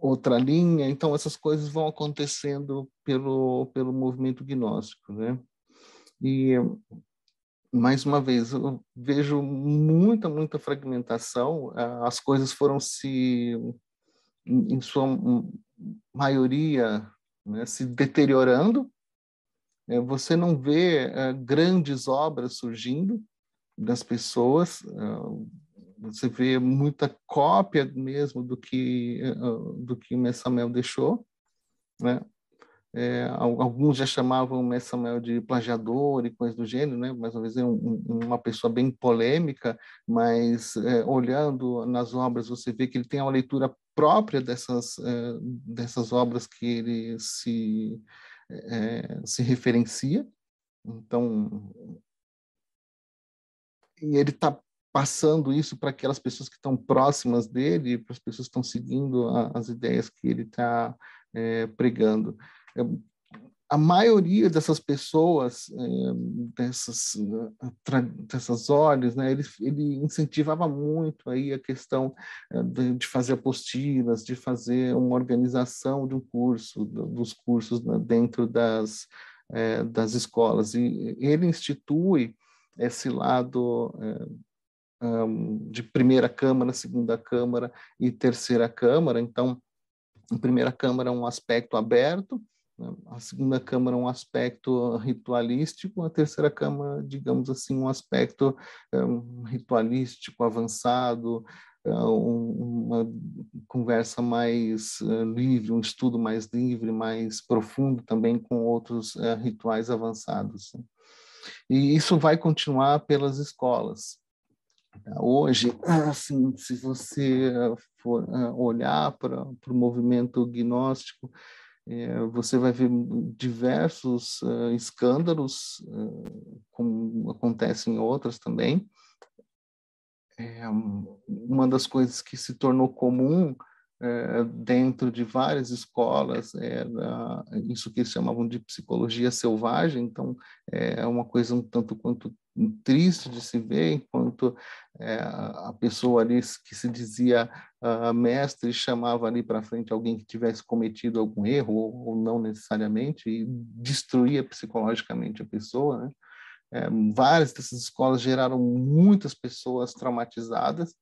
outra linha. Então essas coisas vão acontecendo pelo pelo movimento gnóstico né? E mais uma vez eu vejo muita muita fragmentação. As coisas foram se em sua maioria né, se deteriorando. É, você não vê é, grandes obras surgindo das pessoas, é, você vê muita cópia mesmo do que é, do que Messamel deixou, né? É, alguns já chamavam Messamel de plagiador e coisas do gênero, né? Mais uma vez é um, uma pessoa bem polêmica, mas é, olhando nas obras você vê que ele tem uma leitura própria dessas, é, dessas obras que ele se, é, se referencia. Então, e ele está passando isso para aquelas pessoas que estão próximas dele, para as pessoas que estão seguindo a, as ideias que ele está é, pregando a maioria dessas pessoas, é, dessas, dessas olhos, né, ele, ele incentivava muito aí a questão é, de, fazer apostilas, de fazer uma organização de um curso, dos cursos né, dentro das, das escolas. E ele institui esse lado de primeira câmara, segunda câmara e terceira câmara. Então, a primeira câmara é um aspecto aberto, a segunda câmara um aspecto ritualístico, a terceira câmara, digamos assim, um aspecto um, ritualístico avançado, uma conversa mais uh, livre, um estudo mais livre, mais profundo também com outros rituais avançados. E isso vai continuar pelas escolas. Hoje, assim, se você for olhar para o movimento gnóstico, é, você vai ver diversos uh, escândalos, uh, como acontece em outras também. É, uma das coisas que se tornou comum é, dentro de várias escolas era isso que eles chamavam de psicologia selvagem, então é uma coisa um tanto quanto triste de se ver, enquanto é, a pessoa ali que se dizia uh, mestre chamava ali para frente alguém que tivesse cometido algum erro, ou, ou, não necessariamente, e destruía psicologicamente a pessoa. Né? É, várias dessas escolas geraram muitas pessoas traumatizadas,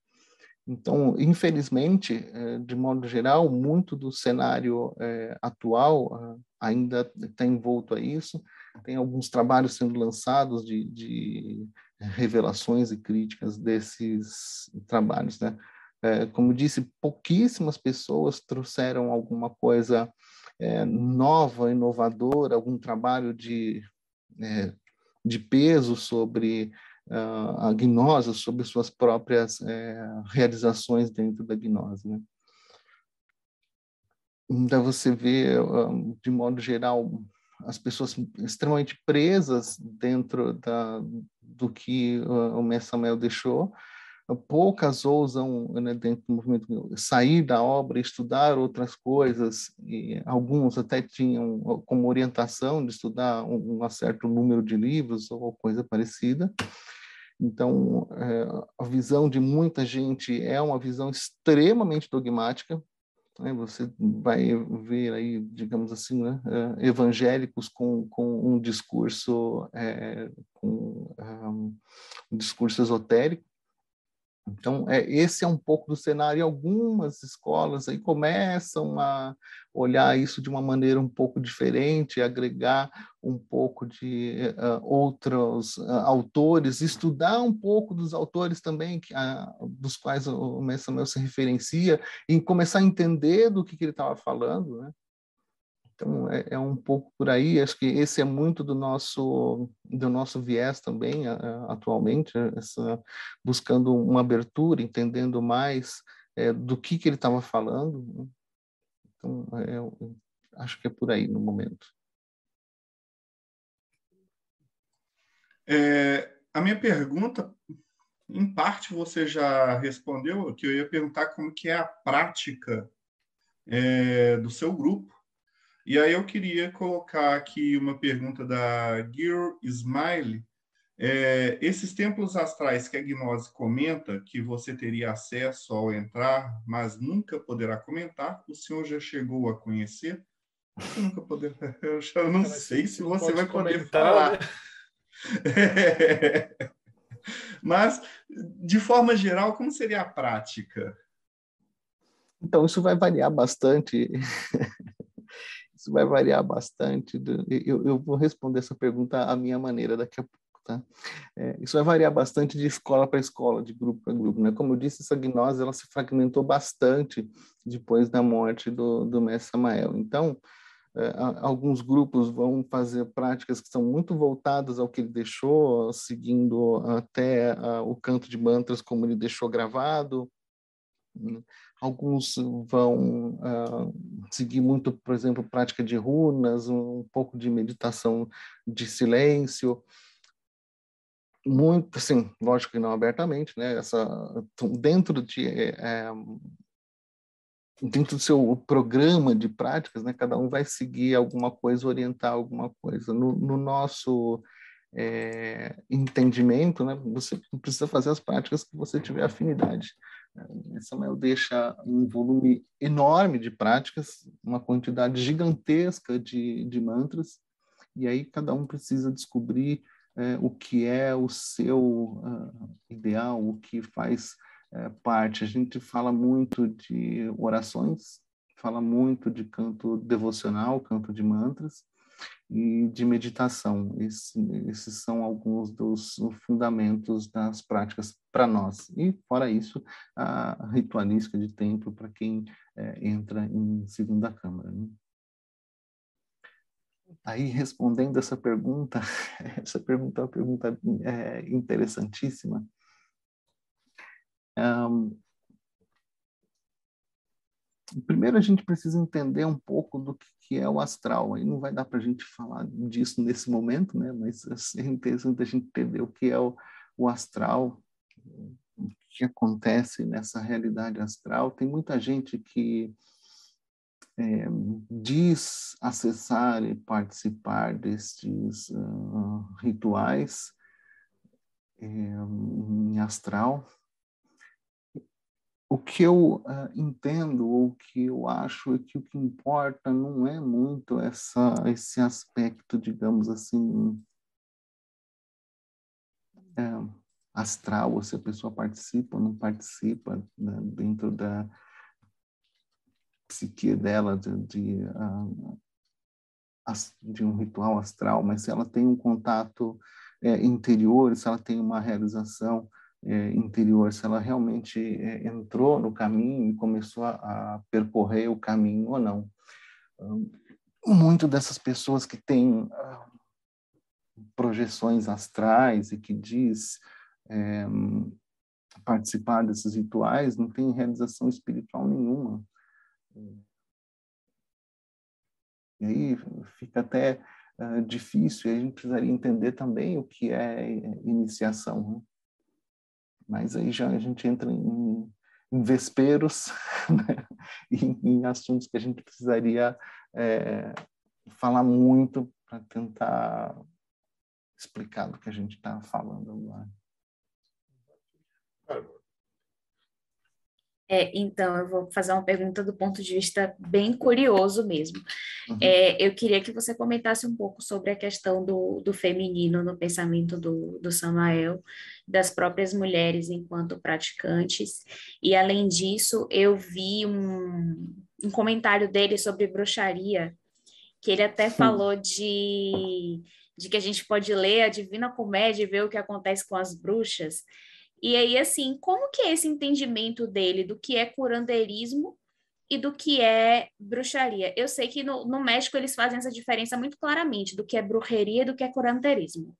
então, infelizmente, é, de modo geral, muito do cenário atual ah, ainda está envolto a isso. Tem alguns trabalhos sendo lançados de, de revelações e críticas desses trabalhos, né? É, como disse, pouquíssimas pessoas trouxeram alguma coisa é, nova, inovadora, algum trabalho de, é, de peso sobre a gnose, sobre suas próprias é, realizações dentro da gnose. Né? Então você vê, de modo geral, as pessoas extremamente presas dentro da, do que o Mestre Samuel deixou, poucas ousam, né, dentro do movimento, sair da obra, estudar outras coisas, e alguns até tinham como orientação de estudar um, um certo número de livros ou coisa parecida. Então, é, a visão de muita gente é uma visão extremamente dogmática, né? Você vai ver aí, digamos assim, né? Eh, evangélicos com, com um discurso é, com um, um discurso esotérico, então, é, esse é um pouco do cenário. Algumas escolas aí começam a olhar isso de uma maneira um pouco diferente, agregar um pouco de uh, outros uh, autores, estudar um pouco dos autores também que, uh, dos quais o Mestre se referencia, e começar a entender do que, que ele estava falando, né? Então é, é, um pouco por aí. Acho que esse é muito do nosso do nosso viés também atualmente, essa, buscando uma abertura, entendendo mais é, do que que ele estava falando. Né. Então é, acho que é por aí no momento. É, a minha pergunta, em parte você já respondeu, que eu ia perguntar como que é a prática é, do seu grupo e aí eu queria colocar aqui uma pergunta da Gil Smile. É, esses templos astrais que a Gnose comenta que você teria acesso ao entrar, mas nunca poderá comentar, o senhor já chegou a conhecer? Você nunca poderá. Eu já não Cara, sei se você vai poder falar. Né? É. Mas, de forma geral, como seria a prática? Então, isso vai variar bastante isso vai variar bastante. Eu, eu vou responder essa pergunta à minha maneira daqui a pouco. Tá? É, isso vai variar bastante de escola para escola, de grupo para grupo. Né? Como eu disse, essa gnose ela se fragmentou bastante depois da morte do, do mestre Samael. Então, é, alguns grupos vão fazer práticas que são muito voltadas ao que ele deixou, seguindo até o canto de mantras como ele deixou gravado. Alguns vão uh, seguir muito, por exemplo, prática de runas, um, pouco de meditação de silêncio. Muito, assim, lógico que não abertamente, né? Essa, dentro de é, dentro do seu programa de práticas, né? Cada um vai seguir alguma coisa, orientar alguma coisa. No, no nosso é, entendimento, né? Você precisa fazer as práticas que você tiver afinidade. Samuel deixa um volume enorme de práticas, uma quantidade gigantesca de, de mantras, e aí cada um precisa descobrir é, o que é o seu uh, ideal, o que faz é, parte. A gente fala muito de orações, fala muito de canto devocional, canto de mantras, e de meditação. Esse, esses são alguns dos fundamentos das práticas para nós. E, fora isso, a ritualística de templo para quem é, entra em segunda câmara. Né? Aí, respondendo essa pergunta, essa pergunta é uma pergunta é, interessantíssima. Um, primeiro a gente precisa entender um pouco do que é o astral. Aí não vai dar para a gente falar disso nesse momento, né? Mas assim, é interessante a gente entender o que é o, o astral, o que acontece nessa realidade astral. Tem muita gente que é, diz acessar e participar destes uh, rituais é, em astral, o que eu uh, entendo, ou o que eu acho, é que o que importa não é muito essa, esse aspecto, digamos assim, é, astral, se a pessoa participa ou não participa né, dentro da psique dela, de, de, uh, de, um ritual astral, mas se ela tem um contato é, interior, se ela tem uma realização é, interior, se ela realmente é, entrou no caminho e começou a, a, percorrer o caminho ou não. Um, muito dessas pessoas que têm uh, projeções astrais e que diz é, participar desses rituais não tem realização espiritual nenhuma. E aí fica até uh, difícil, e a gente precisaria entender também o que é iniciação. Né? Mas aí já a gente entra em, em vesperos, né? em, em, assuntos que a gente precisaria é, falar muito para tentar explicar do que a gente está falando agora. É, então, eu vou fazer uma pergunta do ponto de vista bem curioso mesmo. Uhum. É, eu queria que você comentasse um pouco sobre a questão do, do feminino no pensamento do, do Samael, das próprias mulheres enquanto praticantes. E, além disso, eu vi um, um comentário dele sobre bruxaria, que ele até Sim. falou de, de que a gente pode ler a Divina Comédia e ver o que acontece com as bruxas. E aí, assim, como que é esse entendimento dele do que é curandeirismo e do que é bruxaria? Eu sei que no, no México eles fazem essa diferença muito claramente do que é bruxeria e do que é curandeirismo.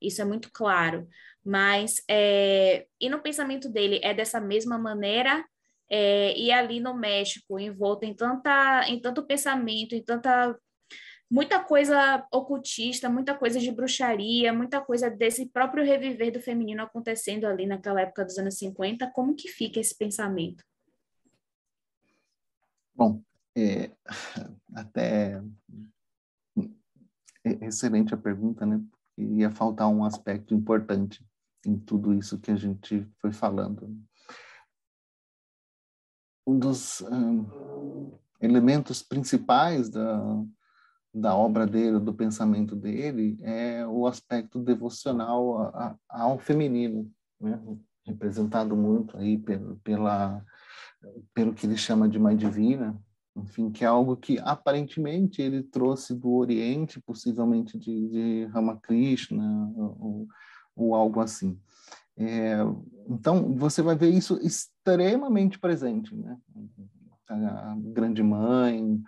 Isso é muito claro. Mas, é, e no pensamento dele, é dessa mesma maneira? É, e ali no México, envolto em, tanta, em tanto pensamento, em tanta muita coisa ocultista, muita coisa de bruxaria, muita coisa desse próprio reviver do feminino acontecendo ali naquela época dos anos 50. Como que fica esse pensamento? Bom, é, até é excelente a pergunta, né? Ia faltar um aspecto importante em tudo isso que a gente foi falando. Um dos um, elementos principais da, da obra dele, do pensamento dele, é o aspecto devocional a, a, ao feminino, né? representado muito aí pela, pela, pelo que ele chama de Mãe Divina, enfim, que é algo que aparentemente ele trouxe do Oriente, possivelmente de, de Ramakrishna ou, ou algo assim. É, então, você vai ver isso extremamente presente, né? A Grande Mãe,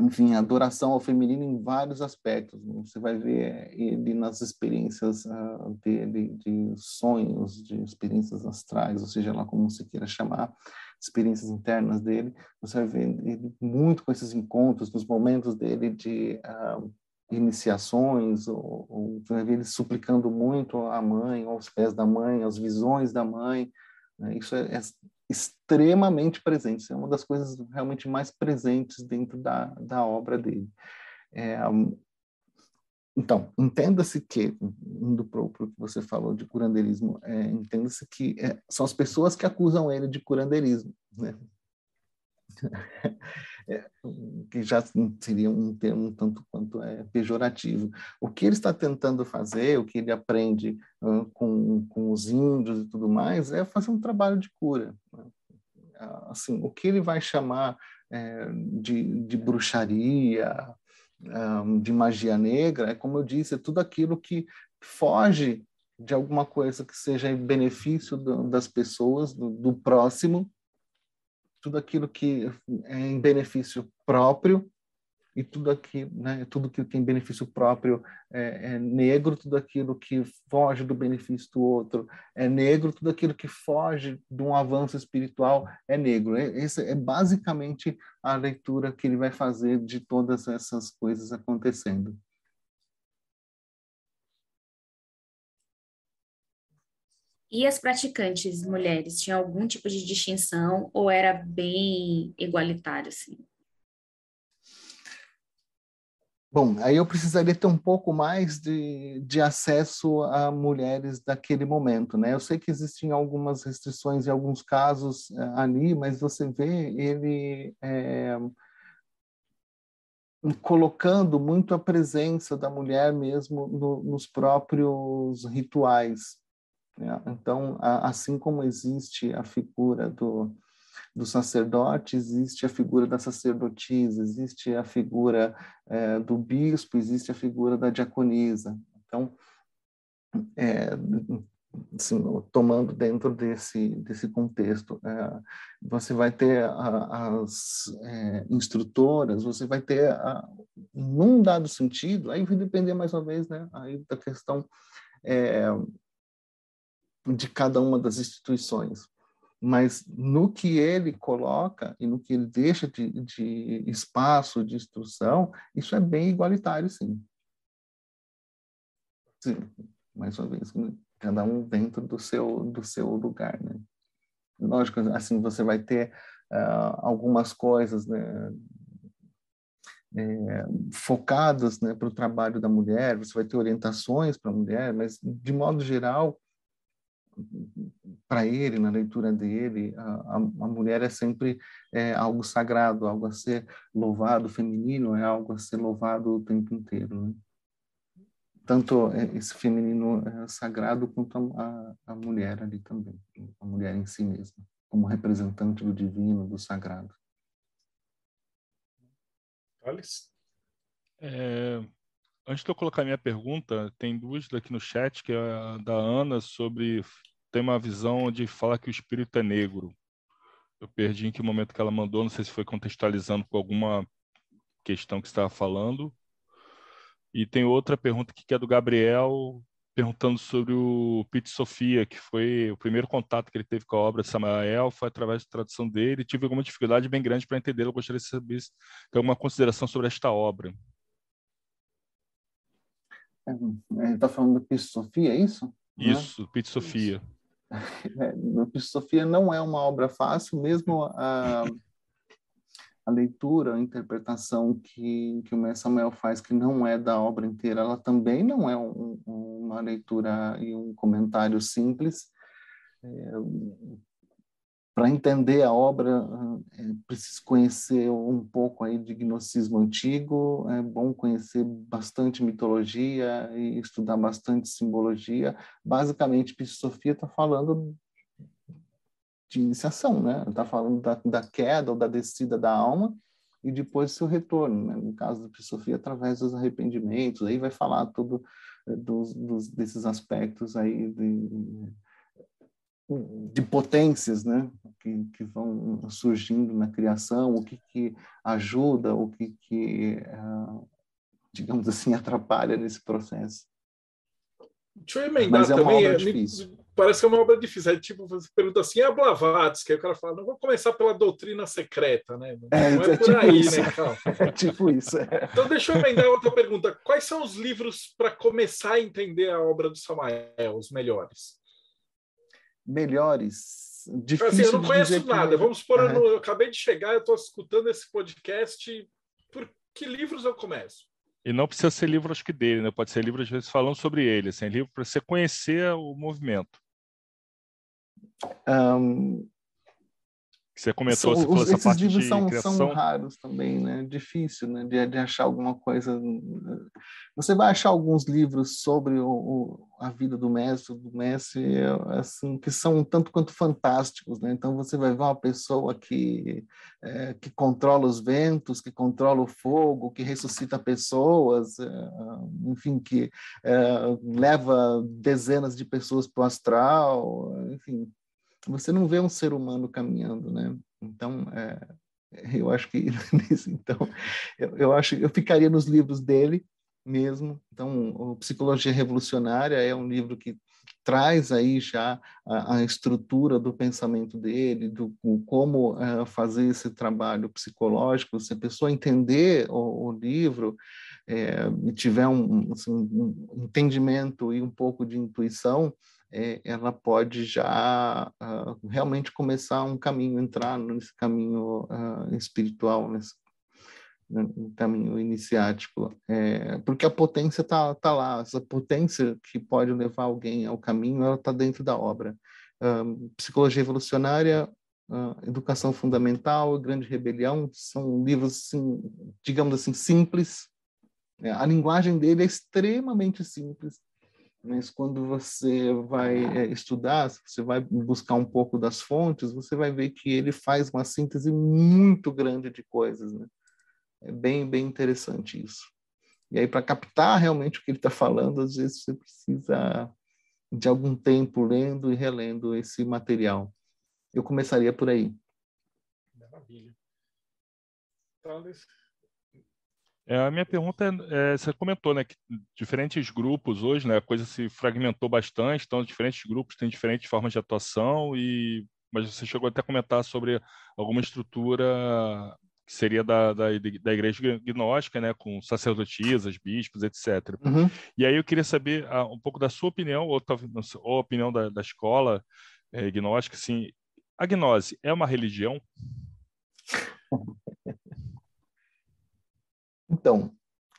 enfim, adoração ao feminino em vários aspectos. Né? Você vai ver ele nas experiências uh, dele, de sonhos, de experiências astrais, ou seja lá como você queira chamar, experiências internas dele. Você vai ver ele muito com esses encontros, nos momentos dele de uh, iniciações, ou, ou você vai ver ele suplicando muito à mãe, aos pés da mãe, às visões da mãe. Né? Isso é, é extremamente presente. é uma das coisas realmente mais presentes dentro da, da obra dele. É, então, entenda-se que, indo para o que você falou de curandeirismo, é, entenda-se que é, são as pessoas que acusam ele de curandeirismo, né? É, que já seria um termo tanto quanto é pejorativo. O que ele está tentando fazer, o que ele aprende uh, com, com os índios e tudo mais, é fazer um trabalho de cura. Né? assim, o que ele vai chamar é, de, de bruxaria, um, de magia negra, é como eu disse, é tudo aquilo que foge de alguma coisa que seja em benefício do, das pessoas, do, do próximo, tudo aquilo que é em benefício próprio e tudo aquilo, né, tudo que tem benefício próprio é, é, negro, tudo aquilo que foge do benefício do outro é negro, tudo aquilo que foge de um avanço espiritual é negro. Essa é basicamente a leitura que ele vai fazer de todas essas coisas acontecendo. E as praticantes mulheres, tinha algum tipo de distinção ou era bem igualitário assim? Bom, aí eu precisaria ter um pouco mais de, de acesso a mulheres daquele momento, né? Eu sei que existem algumas restrições em alguns casos é, ali, mas você vê ele é, colocando muito a presença da mulher mesmo no, nos próprios rituais. Né? Então, assim como existe a figura do do sacerdote, existe a figura da sacerdotisa, existe a figura é, do bispo, existe a figura da diaconisa. Então, é, assim, tomando dentro desse, desse contexto, é, você vai ter a, as é, instrutoras, você vai ter, a, num dado sentido, aí vai depender mais uma vez né, aí da questão é, de cada uma das instituições mas no que ele coloca e no que ele deixa de, de espaço de instrução, isso é bem igualitário, sim. Sim, mais uma vez, cada um dentro do seu do seu lugar, né? Lógico, assim você vai ter uh, algumas coisas, né? É, focadas né, para o trabalho da mulher, você vai ter orientações para a mulher, mas de modo geral para ele, na leitura dele, a, a, mulher é sempre é, algo sagrado, algo a ser louvado, feminino é algo a ser louvado o tempo inteiro. Né? Tanto é, esse feminino é sagrado quanto a, a, mulher ali também, a mulher em si mesma, como representante do divino, do sagrado. Alice? É, antes de eu colocar minha pergunta, tem duas daqui no chat, que é da Ana, sobre tem uma visão de falar que o espírito é negro. Eu perdi em que momento que ela mandou, não sei se foi contextualizando com alguma questão que estava falando. E tem outra pergunta que é do Gabriel, perguntando sobre o Pete Sofia, que foi o primeiro contato que ele teve com a obra de Samael, foi através da tradução dele. Tive alguma dificuldade bem grande para entender. Eu gostaria de saber se tem alguma consideração sobre esta obra. Ele está falando do Pete Sofia, é isso? Isso, né? Pete Sofia. É, Sofia não é uma obra fácil, mesmo a, a leitura, a interpretação que, que o Samuel faz, que não é da obra inteira, ela também não é um, uma leitura e um comentário simples. É, para entender a obra, é preciso conhecer um pouco aí de gnosticismo antigo, é bom conhecer bastante mitologia e estudar bastante simbologia. Basicamente, Psicofia está falando de iniciação, né? Está falando da, da, queda ou da descida da alma e depois seu retorno, né? No caso da Psicofia, através dos arrependimentos, aí vai falar tudo eh, dos, dos desses aspectos aí de, de potências né, que, que vão surgindo na criação, o que, que ajuda, o que, que uh, digamos assim, atrapalha nesse processo. Deixa eu emendar Mas é também. É, me, parece que é uma obra difícil. Aí, tipo, você pergunta assim, é Blavatsky? Aí o cara fala, não vou começar pela doutrina secreta, né? Não é, não é, é por tipo aí, isso. né? Então, é tipo isso. É. Então, deixa eu emendar outra pergunta. Quais são os livros para começar a entender a obra do Samael, os melhores? Melhores. Difícil assim, eu não conheço nada. Vamos supor, é. eu, eu, acabei de chegar, eu estou escutando esse podcast. Por que livros eu começo? E não precisa ser livro, acho que dele, né? Pode ser livro, às vezes, falando sobre ele. Assim, livro para você conhecer o movimento. Um, você comentou, você falou essa esses parte livros de são, criação. são raros também, né? Difícil, né? De, de, achar alguma coisa. Você vai achar alguns livros sobre o, o, a vida do mestre, do mestre, assim, que são um tanto quanto fantásticos, né? Então você vai ver uma pessoa que é, que controla os ventos, que controla o fogo, que ressuscita pessoas, é, enfim, que é, leva dezenas de pessoas para o astral, enfim, você não vê um ser humano caminhando, né? Então, é, eu acho que então eu, eu acho eu ficaria nos livros dele mesmo. Então, o Psicologia Revolucionária é um livro que traz aí já a, a estrutura do pensamento dele, do como uh, fazer esse trabalho psicológico. Se a pessoa entender o, o livro é, e tiver um, assim, um entendimento e um pouco de intuição, é, ela pode já uh, realmente começar um caminho, entrar nesse caminho uh, espiritual, nesse um caminho iniciático, é, porque a potência está tá lá, essa potência que pode levar alguém ao caminho, ela está dentro da obra. Uh, Psicologia Evolucionária, Educação Fundamental, Grande Rebelião, são livros, assim, digamos assim, simples, né? a linguagem dele é extremamente simples, mas quando você vai é, estudar, você vai buscar um pouco das fontes, você vai ver que ele faz uma síntese muito grande de coisas, né? É bem, bem interessante isso. E aí, para captar realmente o que ele está falando, às vezes você precisa de algum tempo lendo e relendo esse material. Eu começaria por aí. Maravilha. Thales? É, a minha pergunta é, é, você comentou, né, que diferentes grupos hoje, né, a coisa se fragmentou bastante, então diferentes grupos têm diferentes formas de atuação e mas você chegou até a comentar sobre alguma estrutura que seria da, da, da igreja gnóstica, né, com sacerdotisas, bispos, etc. Uhum. E aí eu queria saber uh, um pouco da sua opinião, ou, ou a opinião da, da escola é, gnóstica, assim, a gnose é uma religião? Então,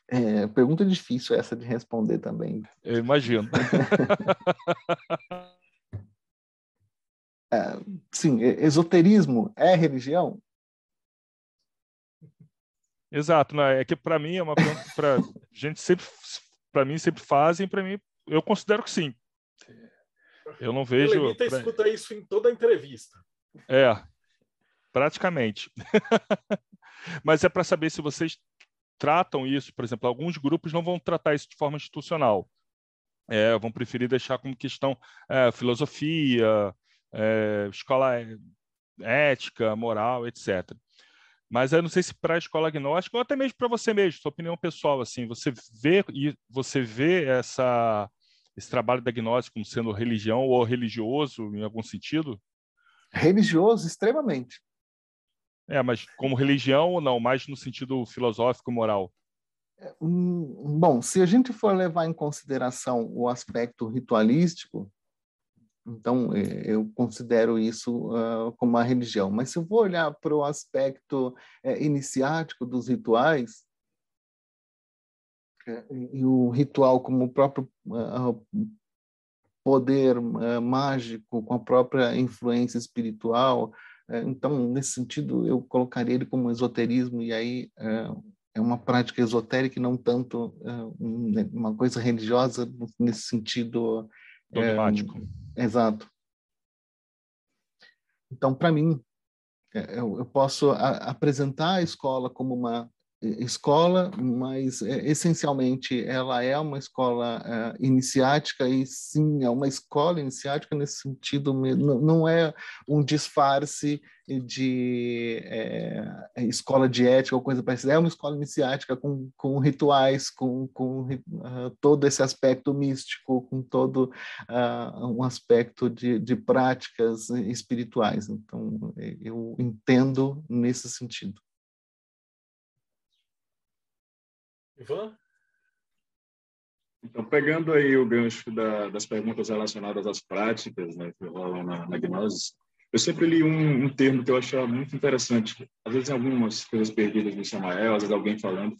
é, pergunta difícil essa de responder também. Eu imagino. é, sim, esoterismo é religião? Exato, né? é que para mim é uma pergunta para gente sempre, para mim sempre fazem, para mim eu considero que sim. Eu não vejo. O Levita pra... escuta isso em toda entrevista. É, praticamente. Mas é para saber se vocês tratam isso, por exemplo, alguns grupos não vão tratar isso de forma institucional. É, vão preferir deixar como questão é, filosofia, é, escola ética, moral, etc. Mas eu não sei se para a escola agnóstica ou até mesmo para você mesmo, sua opinião pessoal, assim, você vê e você vê essa esse trabalho da gnose como sendo religião ou religioso em algum sentido? Religioso, extremamente. É, mas como religião ou não? Mais no sentido filosófico, moral? É, hum, bom, se a gente for levar em consideração o aspecto ritualístico, então, é, eu considero isso uh, como uma religião. Mas se eu vou olhar para o aspecto é, iniciático dos rituais, e o ritual como o próprio uh, poder uh, mágico, com a própria influência espiritual, então, nesse sentido, eu colocaria ele como esoterismo, e aí é uma prática esotérica e não tanto uma coisa religiosa nesse sentido dogmático. É, exato. Então, para mim, é, eu, posso apresentar a escola como uma escola, mas é, essencialmente ela é uma escola é, iniciática e sim é uma escola iniciática nesse sentido não é um disfarce de é, é, escola de ética ou coisa parecida. É uma escola iniciática com, com rituais com, com uh, todo esse aspecto místico com todo uh, um aspecto de, de práticas espirituais. Então eu entendo nesse sentido Ivan? Então, pegando aí o gancho da, das perguntas relacionadas às práticas né, que rolam na, na gnose, eu sempre li um, um, termo que eu achava muito interessante. Às vezes, algumas coisas perdidas no Samael, às vezes alguém falando.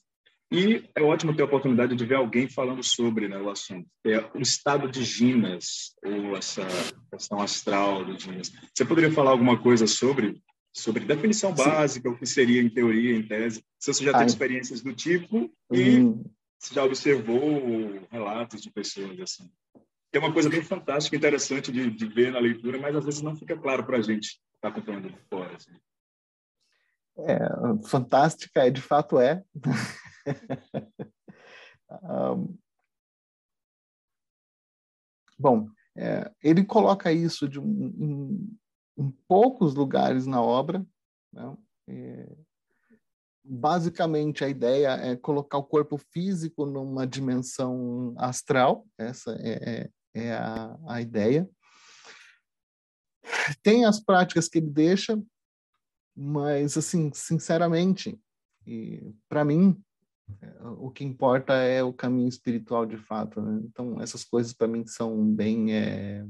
E é ótimo ter a oportunidade de ver alguém falando sobre né, o assunto. É o estado de Ginas, ou essa questão astral de Ginas. Você poderia falar alguma coisa sobre sobre definição básica, Sim. o que seria em teoria, em tese. Se você já teve experiências do tipo e hum. já observou relatos de pessoas assim. É uma coisa bem fantástica, interessante de, de ver na leitura, mas às vezes não fica claro para a gente que está acompanhando de fora. Assim. É, fantástica, é, de fato é. um, bom, é, ele coloca isso de um, em poucos lugares na obra. Né? É, basicamente, a ideia é colocar o corpo físico numa dimensão astral, essa é, é, é a, a ideia. Tem as práticas que ele deixa, mas, assim, sinceramente, para mim, o que importa é o caminho espiritual de fato. Né? Então, essas coisas para mim são bem é,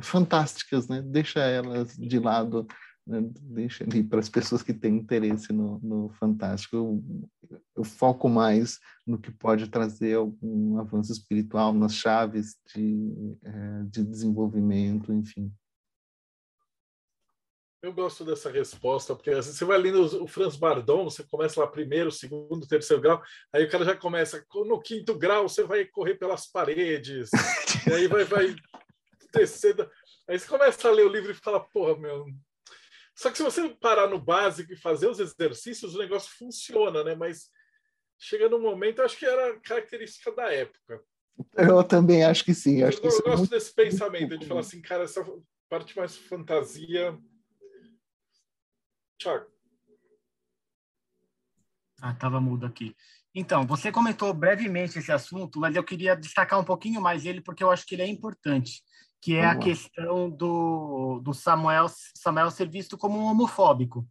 fantásticas, né? Deixa elas de lado, né? deixa ali para as pessoas que têm interesse no, no fantástico. Eu, eu, foco mais no que pode trazer algum avanço espiritual, nas chaves de, é, de desenvolvimento, enfim. Eu gosto dessa resposta, porque você vai lendo o Franz Bardon, você começa lá primeiro, segundo, terceiro grau, aí o cara já começa, no quinto grau você vai correr pelas paredes, e aí vai, vai descendo. Aí você começa a ler o livro e fala, porra, meu. Só que se você parar no básico e fazer os exercícios, o negócio funciona, né? Mas chega num momento, acho que era característica da época. Eu também acho que sim. Acho eu, que eu gosto muito... desse pensamento de falar assim, cara, essa parte mais fantasia. Tiago. Ah, estava mudo aqui. Então, você comentou brevemente esse assunto, mas eu queria destacar um pouquinho mais ele, porque eu acho que ele é importante que é Vamos a questão do, do Samuel, Samuel ser visto como um homofóbico.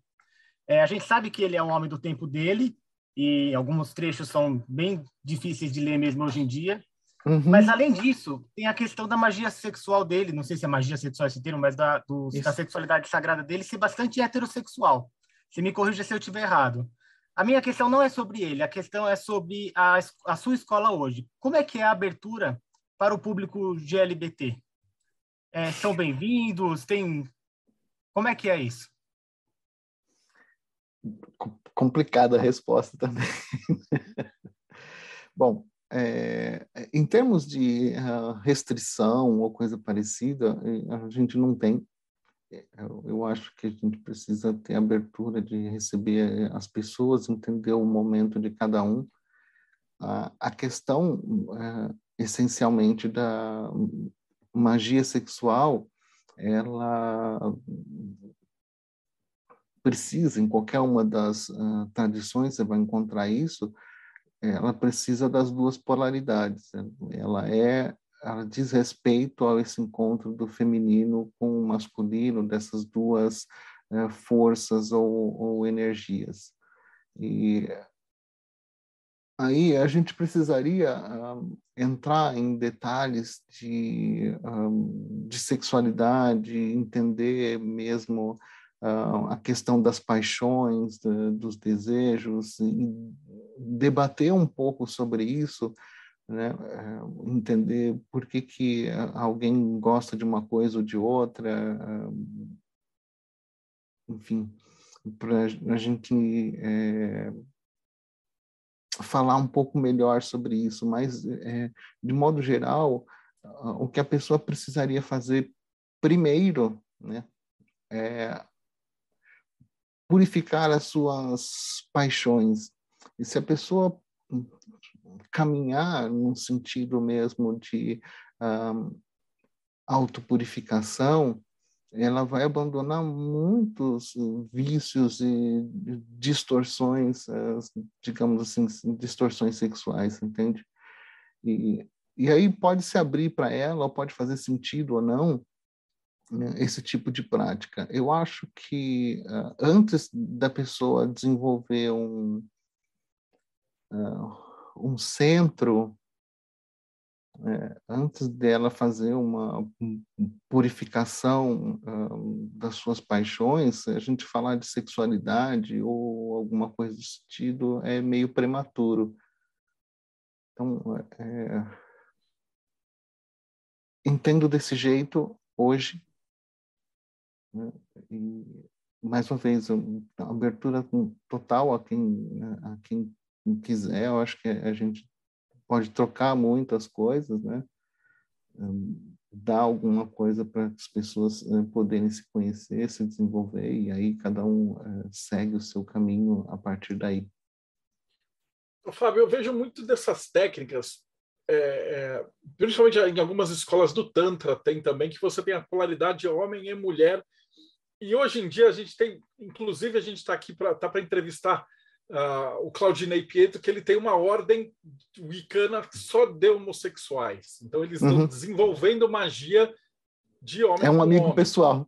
É, a gente sabe que ele é um homem do tempo dele, e alguns trechos são bem difíceis de ler mesmo hoje em dia. Uhum. Mas, além disso, tem a questão da magia sexual dele, não sei se é magia sexual esse termo, mas da, do, da sexualidade sagrada dele ser bastante heterossexual. Você me corrija se eu estiver errado. A minha questão não é sobre ele, a questão é sobre a, a sua escola hoje. Como é que é a abertura para o público GLBT? É, são bem-vindos? Tem... Como é que é isso? complicada a resposta também. Bom, é, em termos de uh, restrição ou coisa parecida, eh, a gente não tem. Eu, eu, acho que a gente precisa ter abertura de receber eh, as pessoas, entender o momento de cada um. A questão, essencialmente, da magia sexual, ela precisa, em qualquer uma das uh, tradições, você vai encontrar isso, ela precisa das duas polaridades. Ela é, ela diz respeito a esse encontro do feminino com o masculino, dessas duas uh, forças ou, ou energias. E aí a gente precisaria um, entrar em detalhes de, um, de sexualidade, entender mesmo uh, a questão das paixões, de, dos desejos, e debater um pouco sobre isso, né? Uh, entender por que, que alguém gosta de uma coisa ou de outra, uh, enfim, para a gente é, falar um pouco melhor sobre isso, mas, é, de modo geral, o que a pessoa precisaria fazer primeiro, né, é purificar as suas paixões. E se a pessoa caminhar no sentido mesmo de um, autopurificação, ela vai abandonar muitos vícios e distorções, digamos assim, distorções sexuais, entende? E, e aí pode se abrir para ela, pode fazer sentido ou não, né, esse tipo de prática. Eu acho que uh, antes da pessoa desenvolver um, uh, um centro, é, antes dela fazer uma purificação uh, das suas paixões, a gente falar de sexualidade ou alguma coisa do sentido é meio prematuro. Então, é, entendo desse jeito hoje né? E, mais uma vez, abertura total a quem, a quem quiser, eu acho que a gente pode trocar muitas coisas, né? dar alguma coisa para as pessoas eh, poderem se conhecer, se desenvolver, e aí cada um eh, segue o seu caminho a partir daí. Fábio, eu vejo muito dessas técnicas, é, é, principalmente em algumas escolas do Tantra, tem também, que você tem a polaridade homem e mulher e hoje em dia a gente tem, inclusive a gente está aqui para tá entrevistar uh, o Claudinei Pietro, que ele tem uma ordem wicana só de homossexuais. Então eles estão uhum. desenvolvendo magia de homem. É um amigo homem. pessoal.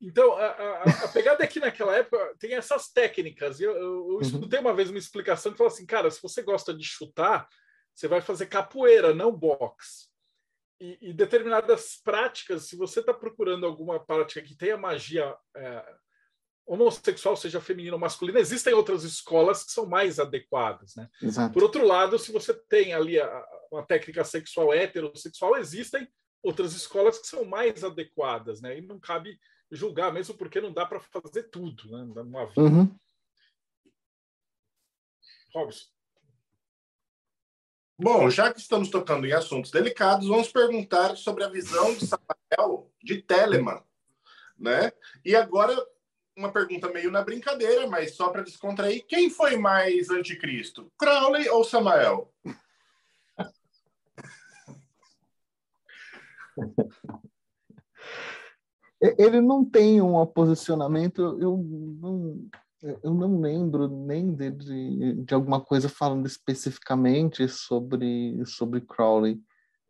Então, a, a, a, pegada é que naquela época tem essas técnicas. Eu, eu, eu uhum. escutei uma vez uma explicação que falou assim: cara, se você gosta de chutar, você vai fazer capoeira, não boxe e, e, determinadas práticas, se você está procurando alguma prática que tenha magia é, homossexual, seja feminina ou masculina, existem outras escolas que são mais adequadas. Né? Por outro lado, se você tem ali a, uma técnica sexual heterossexual, existem outras escolas que são mais adequadas, né? E não cabe julgar, mesmo porque não dá para fazer tudo, né? Numa vida. Uhum. Robson. Bom, já que estamos tocando em assuntos delicados, vamos perguntar sobre a visão de Samael de Telemann, né? E agora uma pergunta meio na brincadeira, mas só para descontrair, quem foi mais anticristo, Crowley ou Samael? Ele não tem um posicionamento, eu não, eu não lembro nem de, de, de, alguma coisa falando especificamente sobre, sobre Crowley,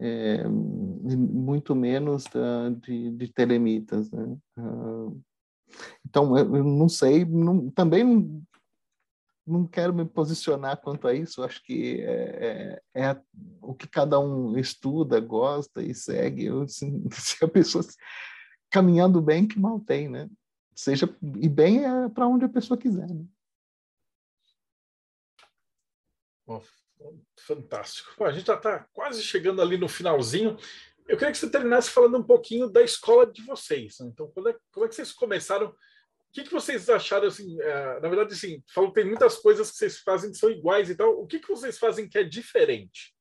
é, muito menos da, de, de telemitas. Né? Uh, Então, eu, não sei, não, também não, não quero me posicionar quanto a isso, acho que é, é, é o que cada um estuda, gosta e segue. Eu, assim, se a pessoa caminhando bem, que mal tem, né? Seja, e bem é para onde a pessoa quiser. Né? Fantástico. A gente já está quase chegando ali no finalzinho. Eu queria que você terminasse falando um pouquinho da escola de vocês. Né? Então, como é, como é que vocês começaram? O que, que vocês acharam? Assim, é, na verdade, assim, falou que tem muitas coisas que vocês fazem que são iguais e tal. O que, que vocês fazem que é diferente?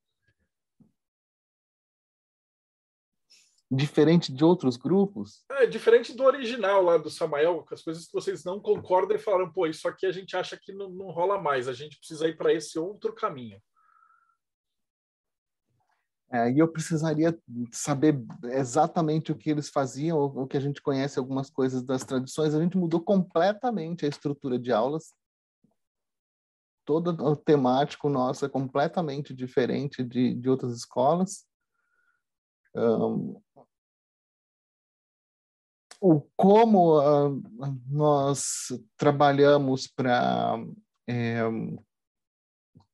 Diferente de outros grupos? É, diferente do original lá do Samael, com as coisas que vocês não concordam e falaram, pô, isso aqui a gente acha que não, não rola mais, a gente precisa ir para esse outro caminho. É, e eu precisaria saber exatamente o que eles faziam, o que a gente conhece algumas coisas das tradições. A gente mudou completamente a estrutura de aulas. Todo o temático nosso é completamente diferente de, de outras escolas. Um, o como uh, nós trabalhamos para é,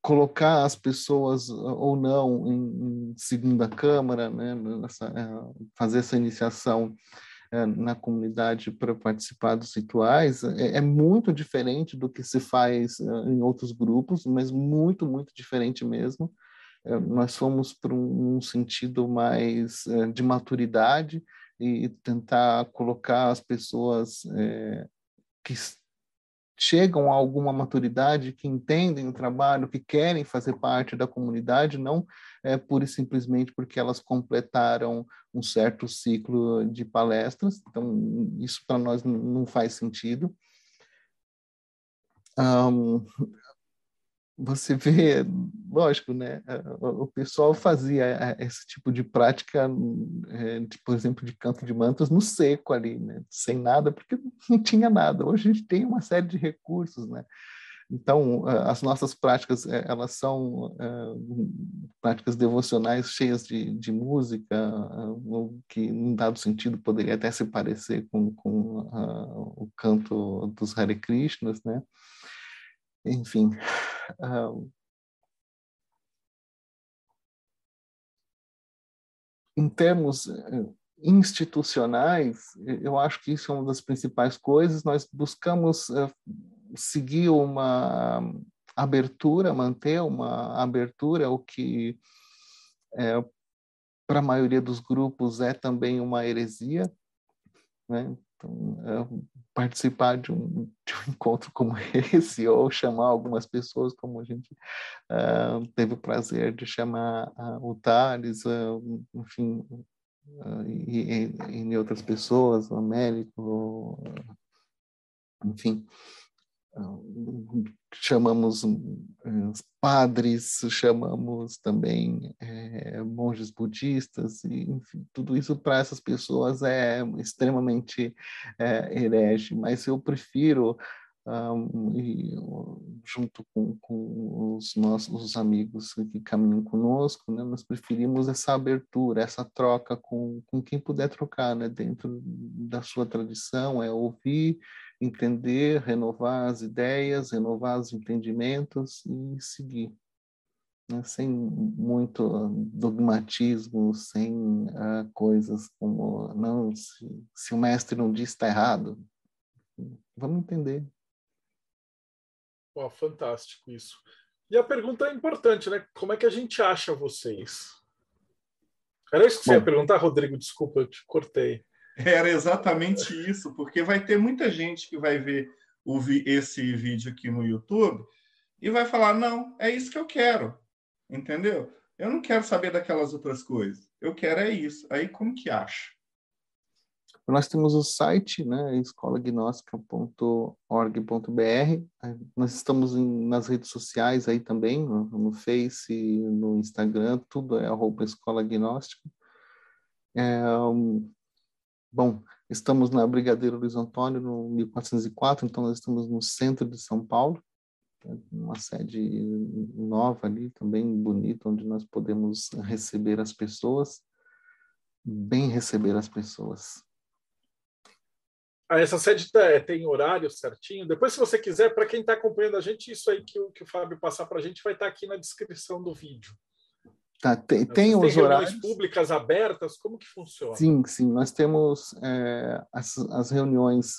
colocar as pessoas ah, ou não em, em segunda câmara, né, nessa, é, fazer essa iniciação é, na comunidade para participar dos rituais é, é, muito diferente do que se faz uh, em outros grupos, mas muito, muito diferente mesmo. Nós fomos para um, um, sentido mais de maturidade e tentar colocar as pessoas que chegam a alguma maturidade, que entendem o trabalho, que querem fazer parte da comunidade, não é pura e simplesmente porque elas completaram um certo ciclo de palestras. Então, isso para nós não faz sentido. Um, você vê, lógico, né? O pessoal fazia é, esse tipo de prática, é, por exemplo, de canto de mantas no seco ali, né? Sem nada, porque não tinha nada. Hoje a gente tem uma série de recursos, né? Então, as nossas práticas, é, elas são práticas devocionais cheias de, de música, que, num dado sentido, poderia até se parecer com, com o canto dos Hare Krishnas, né? Enfim. Um, em termos eh, institucionais, eu acho que isso é uma das principais coisas. Nós buscamos uh, seguir uma abertura, manter uma abertura, o que é, para a maioria dos grupos é também uma heresia. Né? Então, participar de um, de um, encontro como esse, ou chamar algumas pessoas, como a gente uh, teve o prazer de chamar uh, o Thales, uh, enfim, e, e, e, outras pessoas, o Américo, enfim, chamamos eh, padres, chamamos também é, monges budistas, e enfim, tudo isso para essas pessoas é extremamente é, herege, mas eu prefiro, um, e, junto com, com, os nossos os amigos que caminham conosco, né, nós preferimos essa abertura, essa troca com, com quem puder trocar né, dentro da sua tradição, é ouvir entender, renovar as ideias, renovar os entendimentos e seguir. Né? Sem muito dogmatismo, sem uh, coisas como, não, se, se o mestre não diz, está errado. Vamos entender. Pô, fantástico isso. E a pergunta é importante, né? Como é que a gente acha vocês? Era isso que você Bom, ia perguntar, Rodrigo? Desculpa, eu te cortei. Era exatamente isso, porque vai ter muita gente que vai ver o, esse vídeo aqui no YouTube e vai falar: não, é isso que eu quero, entendeu? Eu não quero saber daquelas outras coisas. Eu quero é isso. Aí como que acha? Nós temos o site, né, escolagnostica.org.br. Nós estamos em, nas redes sociais aí também, no, no Face, no Instagram, tudo é arroba Escola Gnóstica. É, Bom, estamos na Brigadeiro Luiz Antônio, no 1404, então nós estamos no centro de São Paulo, é uma sede nova ali, também bonita, onde nós podemos receber as pessoas, bem receber as pessoas. Ah, essa sede tá, tem horário certinho. Depois, se você quiser, para quem está acompanhando a gente, isso aí que o, que o Fábio passar para a gente vai estar tá aqui na descrição do vídeo. Tá, tem, tem os horários públicas abertas, como que funciona? Sim, sim, nós temos é, as, as reuniões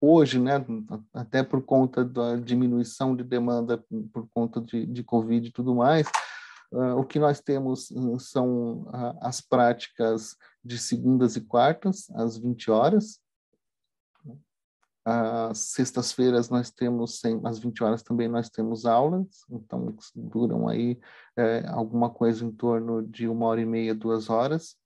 hoje, né, até por conta da diminuição de demanda por conta de, de Covid e tudo mais, uh, o que nós temos uh, são uh, as práticas de segundas e quartas, às 20 horas. Às sextas-feiras nós temos, às 20 horas também nós temos aulas, então duram aí é, alguma coisa em torno de uma hora e meia, duas horas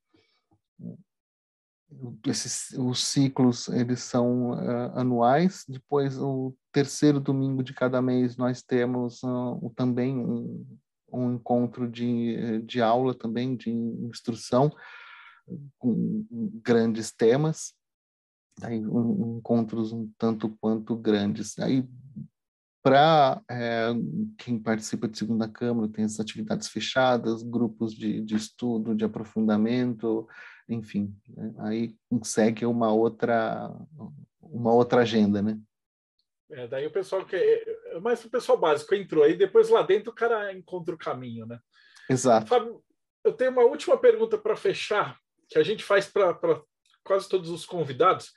esses, os ciclos eles são uh, anuais. Depois, o terceiro domingo de cada mês, nós temos uh, também um, um, encontro de, de aula também, de instrução, com grandes temas. Aí, um, encontros um tanto quanto grandes. Aí, para é, quem participa de segunda câmara, tem as atividades fechadas, grupos de, de estudo, de aprofundamento, enfim, né? aí segue uma outra uma outra agenda, né? É, daí o pessoal que é mais o pessoal básico entrou aí depois lá dentro o cara encontra o caminho, né? Exato. Fábio, eu tenho uma última pergunta para fechar que a gente faz para quase todos os convidados.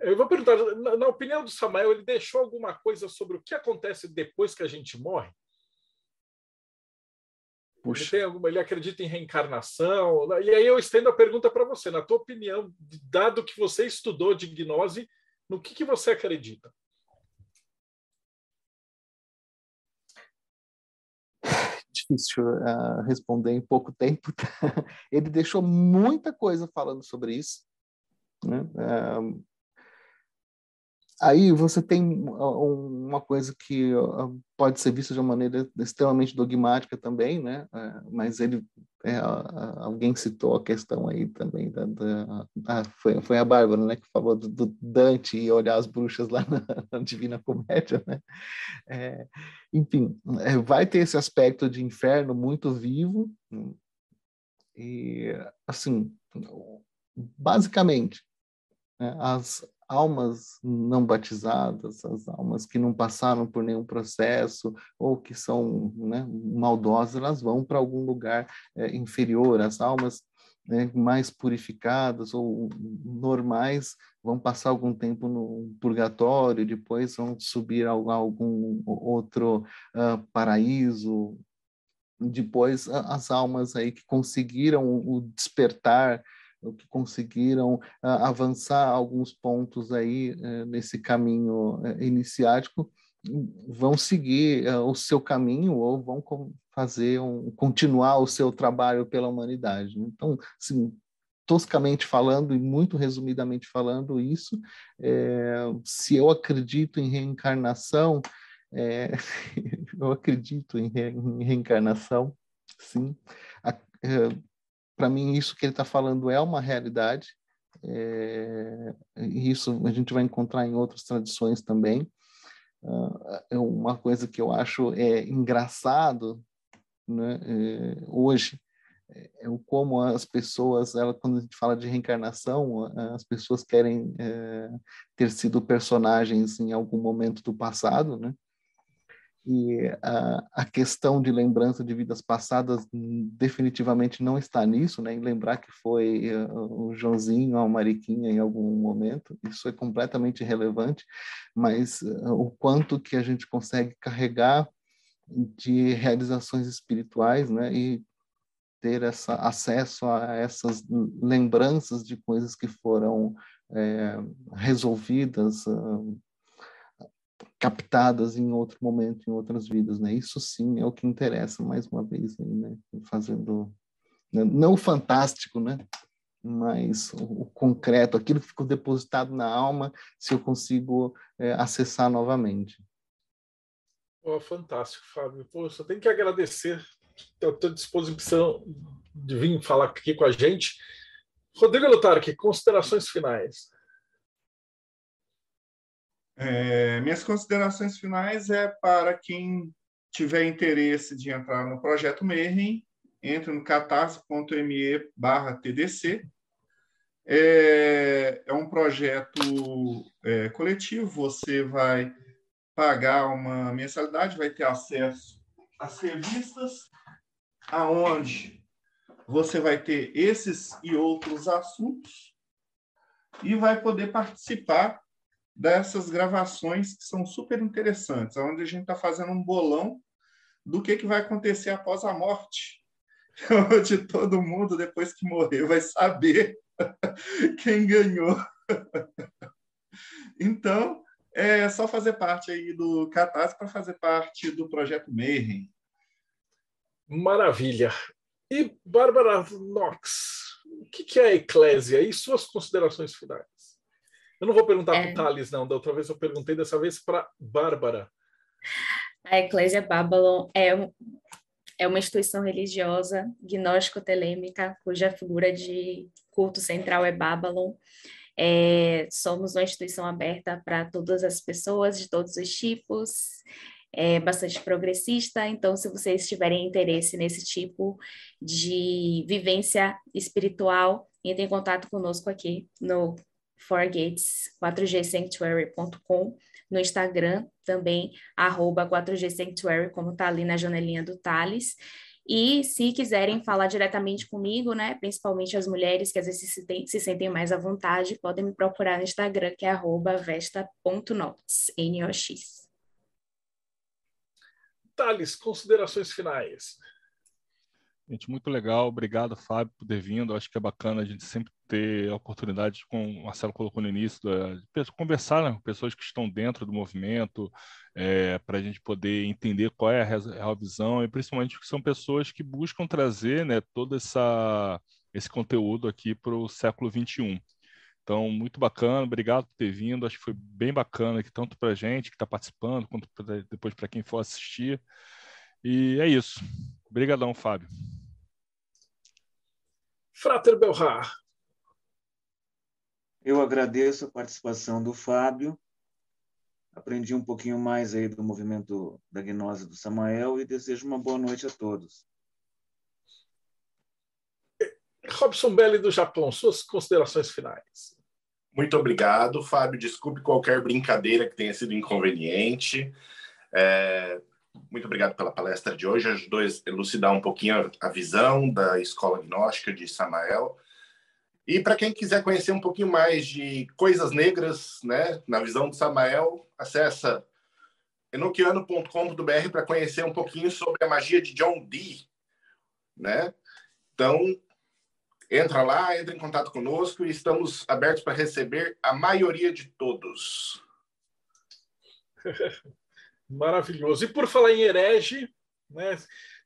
Eu vou perguntar, na, na opinião do Samuel, ele deixou alguma coisa sobre o que acontece depois que a gente morre? Puxa. Ele, alguma, ele acredita em reencarnação? E aí eu estendo a pergunta para você. Na tua opinião, dado que você estudou de gnose, no que, que você acredita? Difícil uh, responder em pouco tempo. ele deixou muita coisa falando sobre isso. Né? Uh, aí você tem uma coisa que pode ser vista de uma maneira extremamente dogmática também, né? É, mas ele é, alguém citou a questão aí também da, da ah, foi, foi a Bárbara, né, que falou do, do, Dante e olhar as bruxas lá na, na Divina Comédia, né? É, enfim, é, vai ter esse aspecto de inferno muito vivo e assim, basicamente, né, as almas não batizadas, as almas que não passaram por nenhum processo ou que são né, maldosas, elas vão para algum lugar é, inferior. As almas né, mais purificadas ou normais vão passar algum tempo no purgatório, depois vão subir a algum outro uh, paraíso. Depois, as almas aí que conseguiram o despertar que conseguiram uh, avançar alguns pontos aí uh, nesse caminho uh, iniciático vão seguir o seu caminho ou vão fazer um, continuar o seu trabalho pela humanidade. Então, assim, toscamente falando e muito resumidamente falando isso, é, se eu acredito em reencarnação, é, eu acredito em, re, em reencarnação, sim. A, é, para mim, isso que ele está falando é uma realidade. É, isso a gente vai encontrar em outras tradições também. Uh, é uma coisa que eu acho é engraçado né, é, hoje é, é o como as pessoas, ela, quando a gente fala de reencarnação, as pessoas querem é, ter sido personagens em algum momento do passado, né? E a, a, questão de lembrança de vidas passadas definitivamente não está nisso, né? Em lembrar que foi uh, o Joãozinho, a Mariquinha em algum momento, isso é completamente irrelevante, mas uh, o quanto que a gente consegue carregar de realizações espirituais, né? E ter essa, acesso a essas lembranças de coisas que foram é, resolvidas, uh, captadas em outro momento, em outras vidas, né? Isso sim é o que interessa, mais uma vez, né? Fazendo, né? não o fantástico, né? Mas o, concreto, aquilo que ficou depositado na alma, se eu consigo é, acessar novamente. Oh, fantástico, Fábio. Pô, só tenho que agradecer a tua disposição de vir falar aqui com a gente. Rodrigo Lutarque, considerações finais. É, minhas considerações finais é para quem tiver interesse de entrar no projeto Mayhem, entre no catarse.me barra TDC. É, é um projeto projeto é, coletivo, você vai pagar uma mensalidade, vai ter acesso às revistas, aonde você vai ter esses e outros assuntos e vai poder participar dessas gravações que são super interessantes, onde a gente está fazendo um bolão do que, que vai acontecer após a morte, onde todo mundo, depois que morrer, vai saber quem ganhou. Então, é só fazer parte aí do Catarse para fazer parte do projeto Mayhem. Maravilha. E Bárbara Knox, o que é a Eclésia e suas considerações finais? Eu não vou perguntar é... para o Thales, não. Da outra vez eu perguntei, dessa vez para Bárbara. A Eclésia Babylon é, é uma instituição religiosa gnóstico-telêmica, cuja figura de culto central é Babylon. É, somos uma instituição aberta para todas as pessoas, de todos os tipos, é bastante progressista, então se vocês tiverem interesse nesse tipo de vivência espiritual, entre em contato conosco aqui no 4gates4gsanctuary.com, no Instagram também, arroba 4gsanctuary, como está ali na janelinha do Thales. E se quiserem falar diretamente comigo, né, principalmente as mulheres que às vezes se, tem, se sentem mais à vontade, podem me procurar no Instagram, que é arroba vesta.nox, N-O-X. Thales, considerações finais. Gente, muito legal. Obrigado, Fábio, por ter vindo. Acho que é bacana a gente sempre ter a oportunidade, como o Marcelo colocou no início, de conversar né, com pessoas que estão dentro do movimento, é, para a gente poder entender qual é a real visão, e principalmente que são pessoas que buscam trazer né, todo essa, esse conteúdo aqui para o século XXI. Então, muito bacana, obrigado por ter vindo. Acho que foi bem bacana aqui, tanto para a gente que está participando, quanto pra, depois para quem for assistir. E é isso. Obrigadão, Fábio. Frater Belrar. Eu agradeço a participação do Fábio. Aprendi um pouquinho mais aí do movimento da gnose do Samael e desejo uma boa noite a todos. Robson Belli do Japão, suas considerações finais. Muito obrigado, Fábio. Desculpe qualquer brincadeira que tenha sido inconveniente. É, muito obrigado pela palestra de hoje. Ajudou a elucidar um pouquinho a visão da escola gnóstica de Samael. E para quem quiser conhecer um pouquinho mais de coisas negras, né, na visão de Samael, acessa enoquiano.com.br para conhecer um pouquinho sobre a magia de John Dee, né? Então, entra lá, entra em contato conosco e estamos abertos para receber a maioria de todos. Maravilhoso. E por falar em herege, né?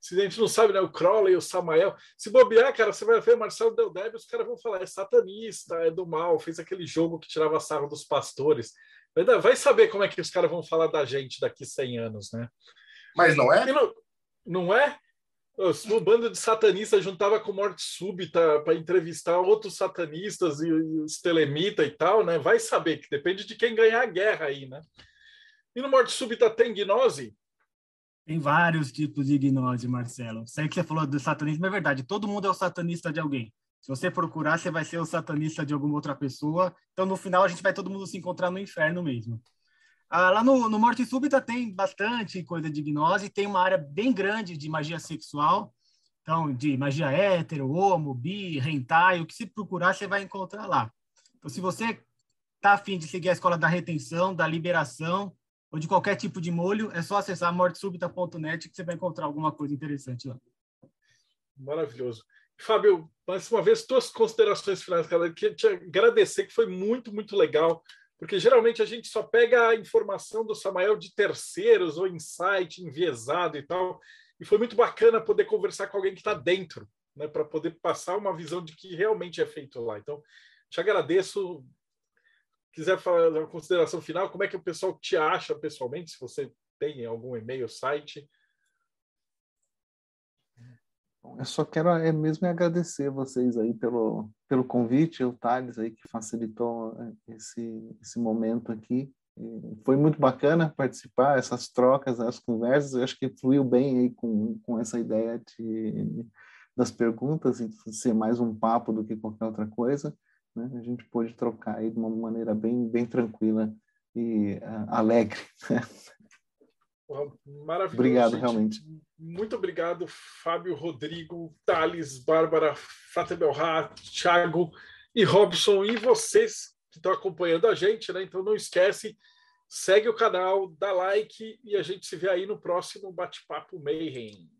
Se a gente não sabe, né? O Crowley, o Samael. Se bobear, cara, você vai ver Marcelo Del Débio, os caras vão falar, é satanista, é do mal, fez aquele jogo que tirava sarro dos pastores. Vai saber como é que os caras vão falar da gente daqui 100 anos, né? Mas não é? Não, não é? O bando de satanistas juntava com morte súbita para entrevistar outros satanistas e, e os telemita e tal, né? Vai saber que depende de quem ganhar a guerra aí, né? E no morte súbita tem gnose? Tem vários tipos de gnose, Marcelo. Sei que você falou do satanismo, é verdade. Todo mundo é o satanista de alguém. Se você procurar, você vai ser o satanista de alguma outra pessoa. Então, no final, a gente vai todo mundo se encontrar no inferno mesmo. Ah, lá no, no Morte Súbita tem bastante coisa de gnose. Tem uma área bem grande de magia sexual. Então, de magia hétero, homo, bi, hentai. O que se procurar, você vai encontrar lá. Então, se você está afim de seguir a escola da retenção, da liberação, ou de qualquer tipo de molho, é só acessar mortesubita.net que você vai encontrar alguma coisa interessante lá. Maravilhoso. Fábio, mais uma vez, tuas considerações finais, cara. Eu queria te agradecer, que foi muito, muito legal, porque geralmente a gente só pega a informação do Samael de terceiros ou insight enviesado e tal, e foi muito bacana poder conversar com alguém que está dentro, né, para poder passar uma visão de que realmente é feito lá. Então, te agradeço quiser falar uma consideração final, como é que o pessoal te acha pessoalmente, se você tem algum e-mail, site? Eu só quero é mesmo agradecer vocês aí pelo, pelo convite, o Thales aí que facilitou é, esse, esse momento aqui. Foi muito bacana participar, essas trocas, as conversas, eu acho que fluiu bem aí com, com essa ideia de, das perguntas, e ser mais um papo do que qualquer outra coisa. Né? A gente pôde trocar aí de uma maneira bem, bem tranquila e uh, alegre. Maravilhoso. Obrigado, gente. realmente. Muito obrigado, Fábio, Rodrigo, Thales, Bárbara, Fata Belhar, Thiago e Robson, e vocês que estão acompanhando a gente, né? Então não esquece, segue o canal, dá like e a gente se vê aí no próximo Bate-Papo Mayhem.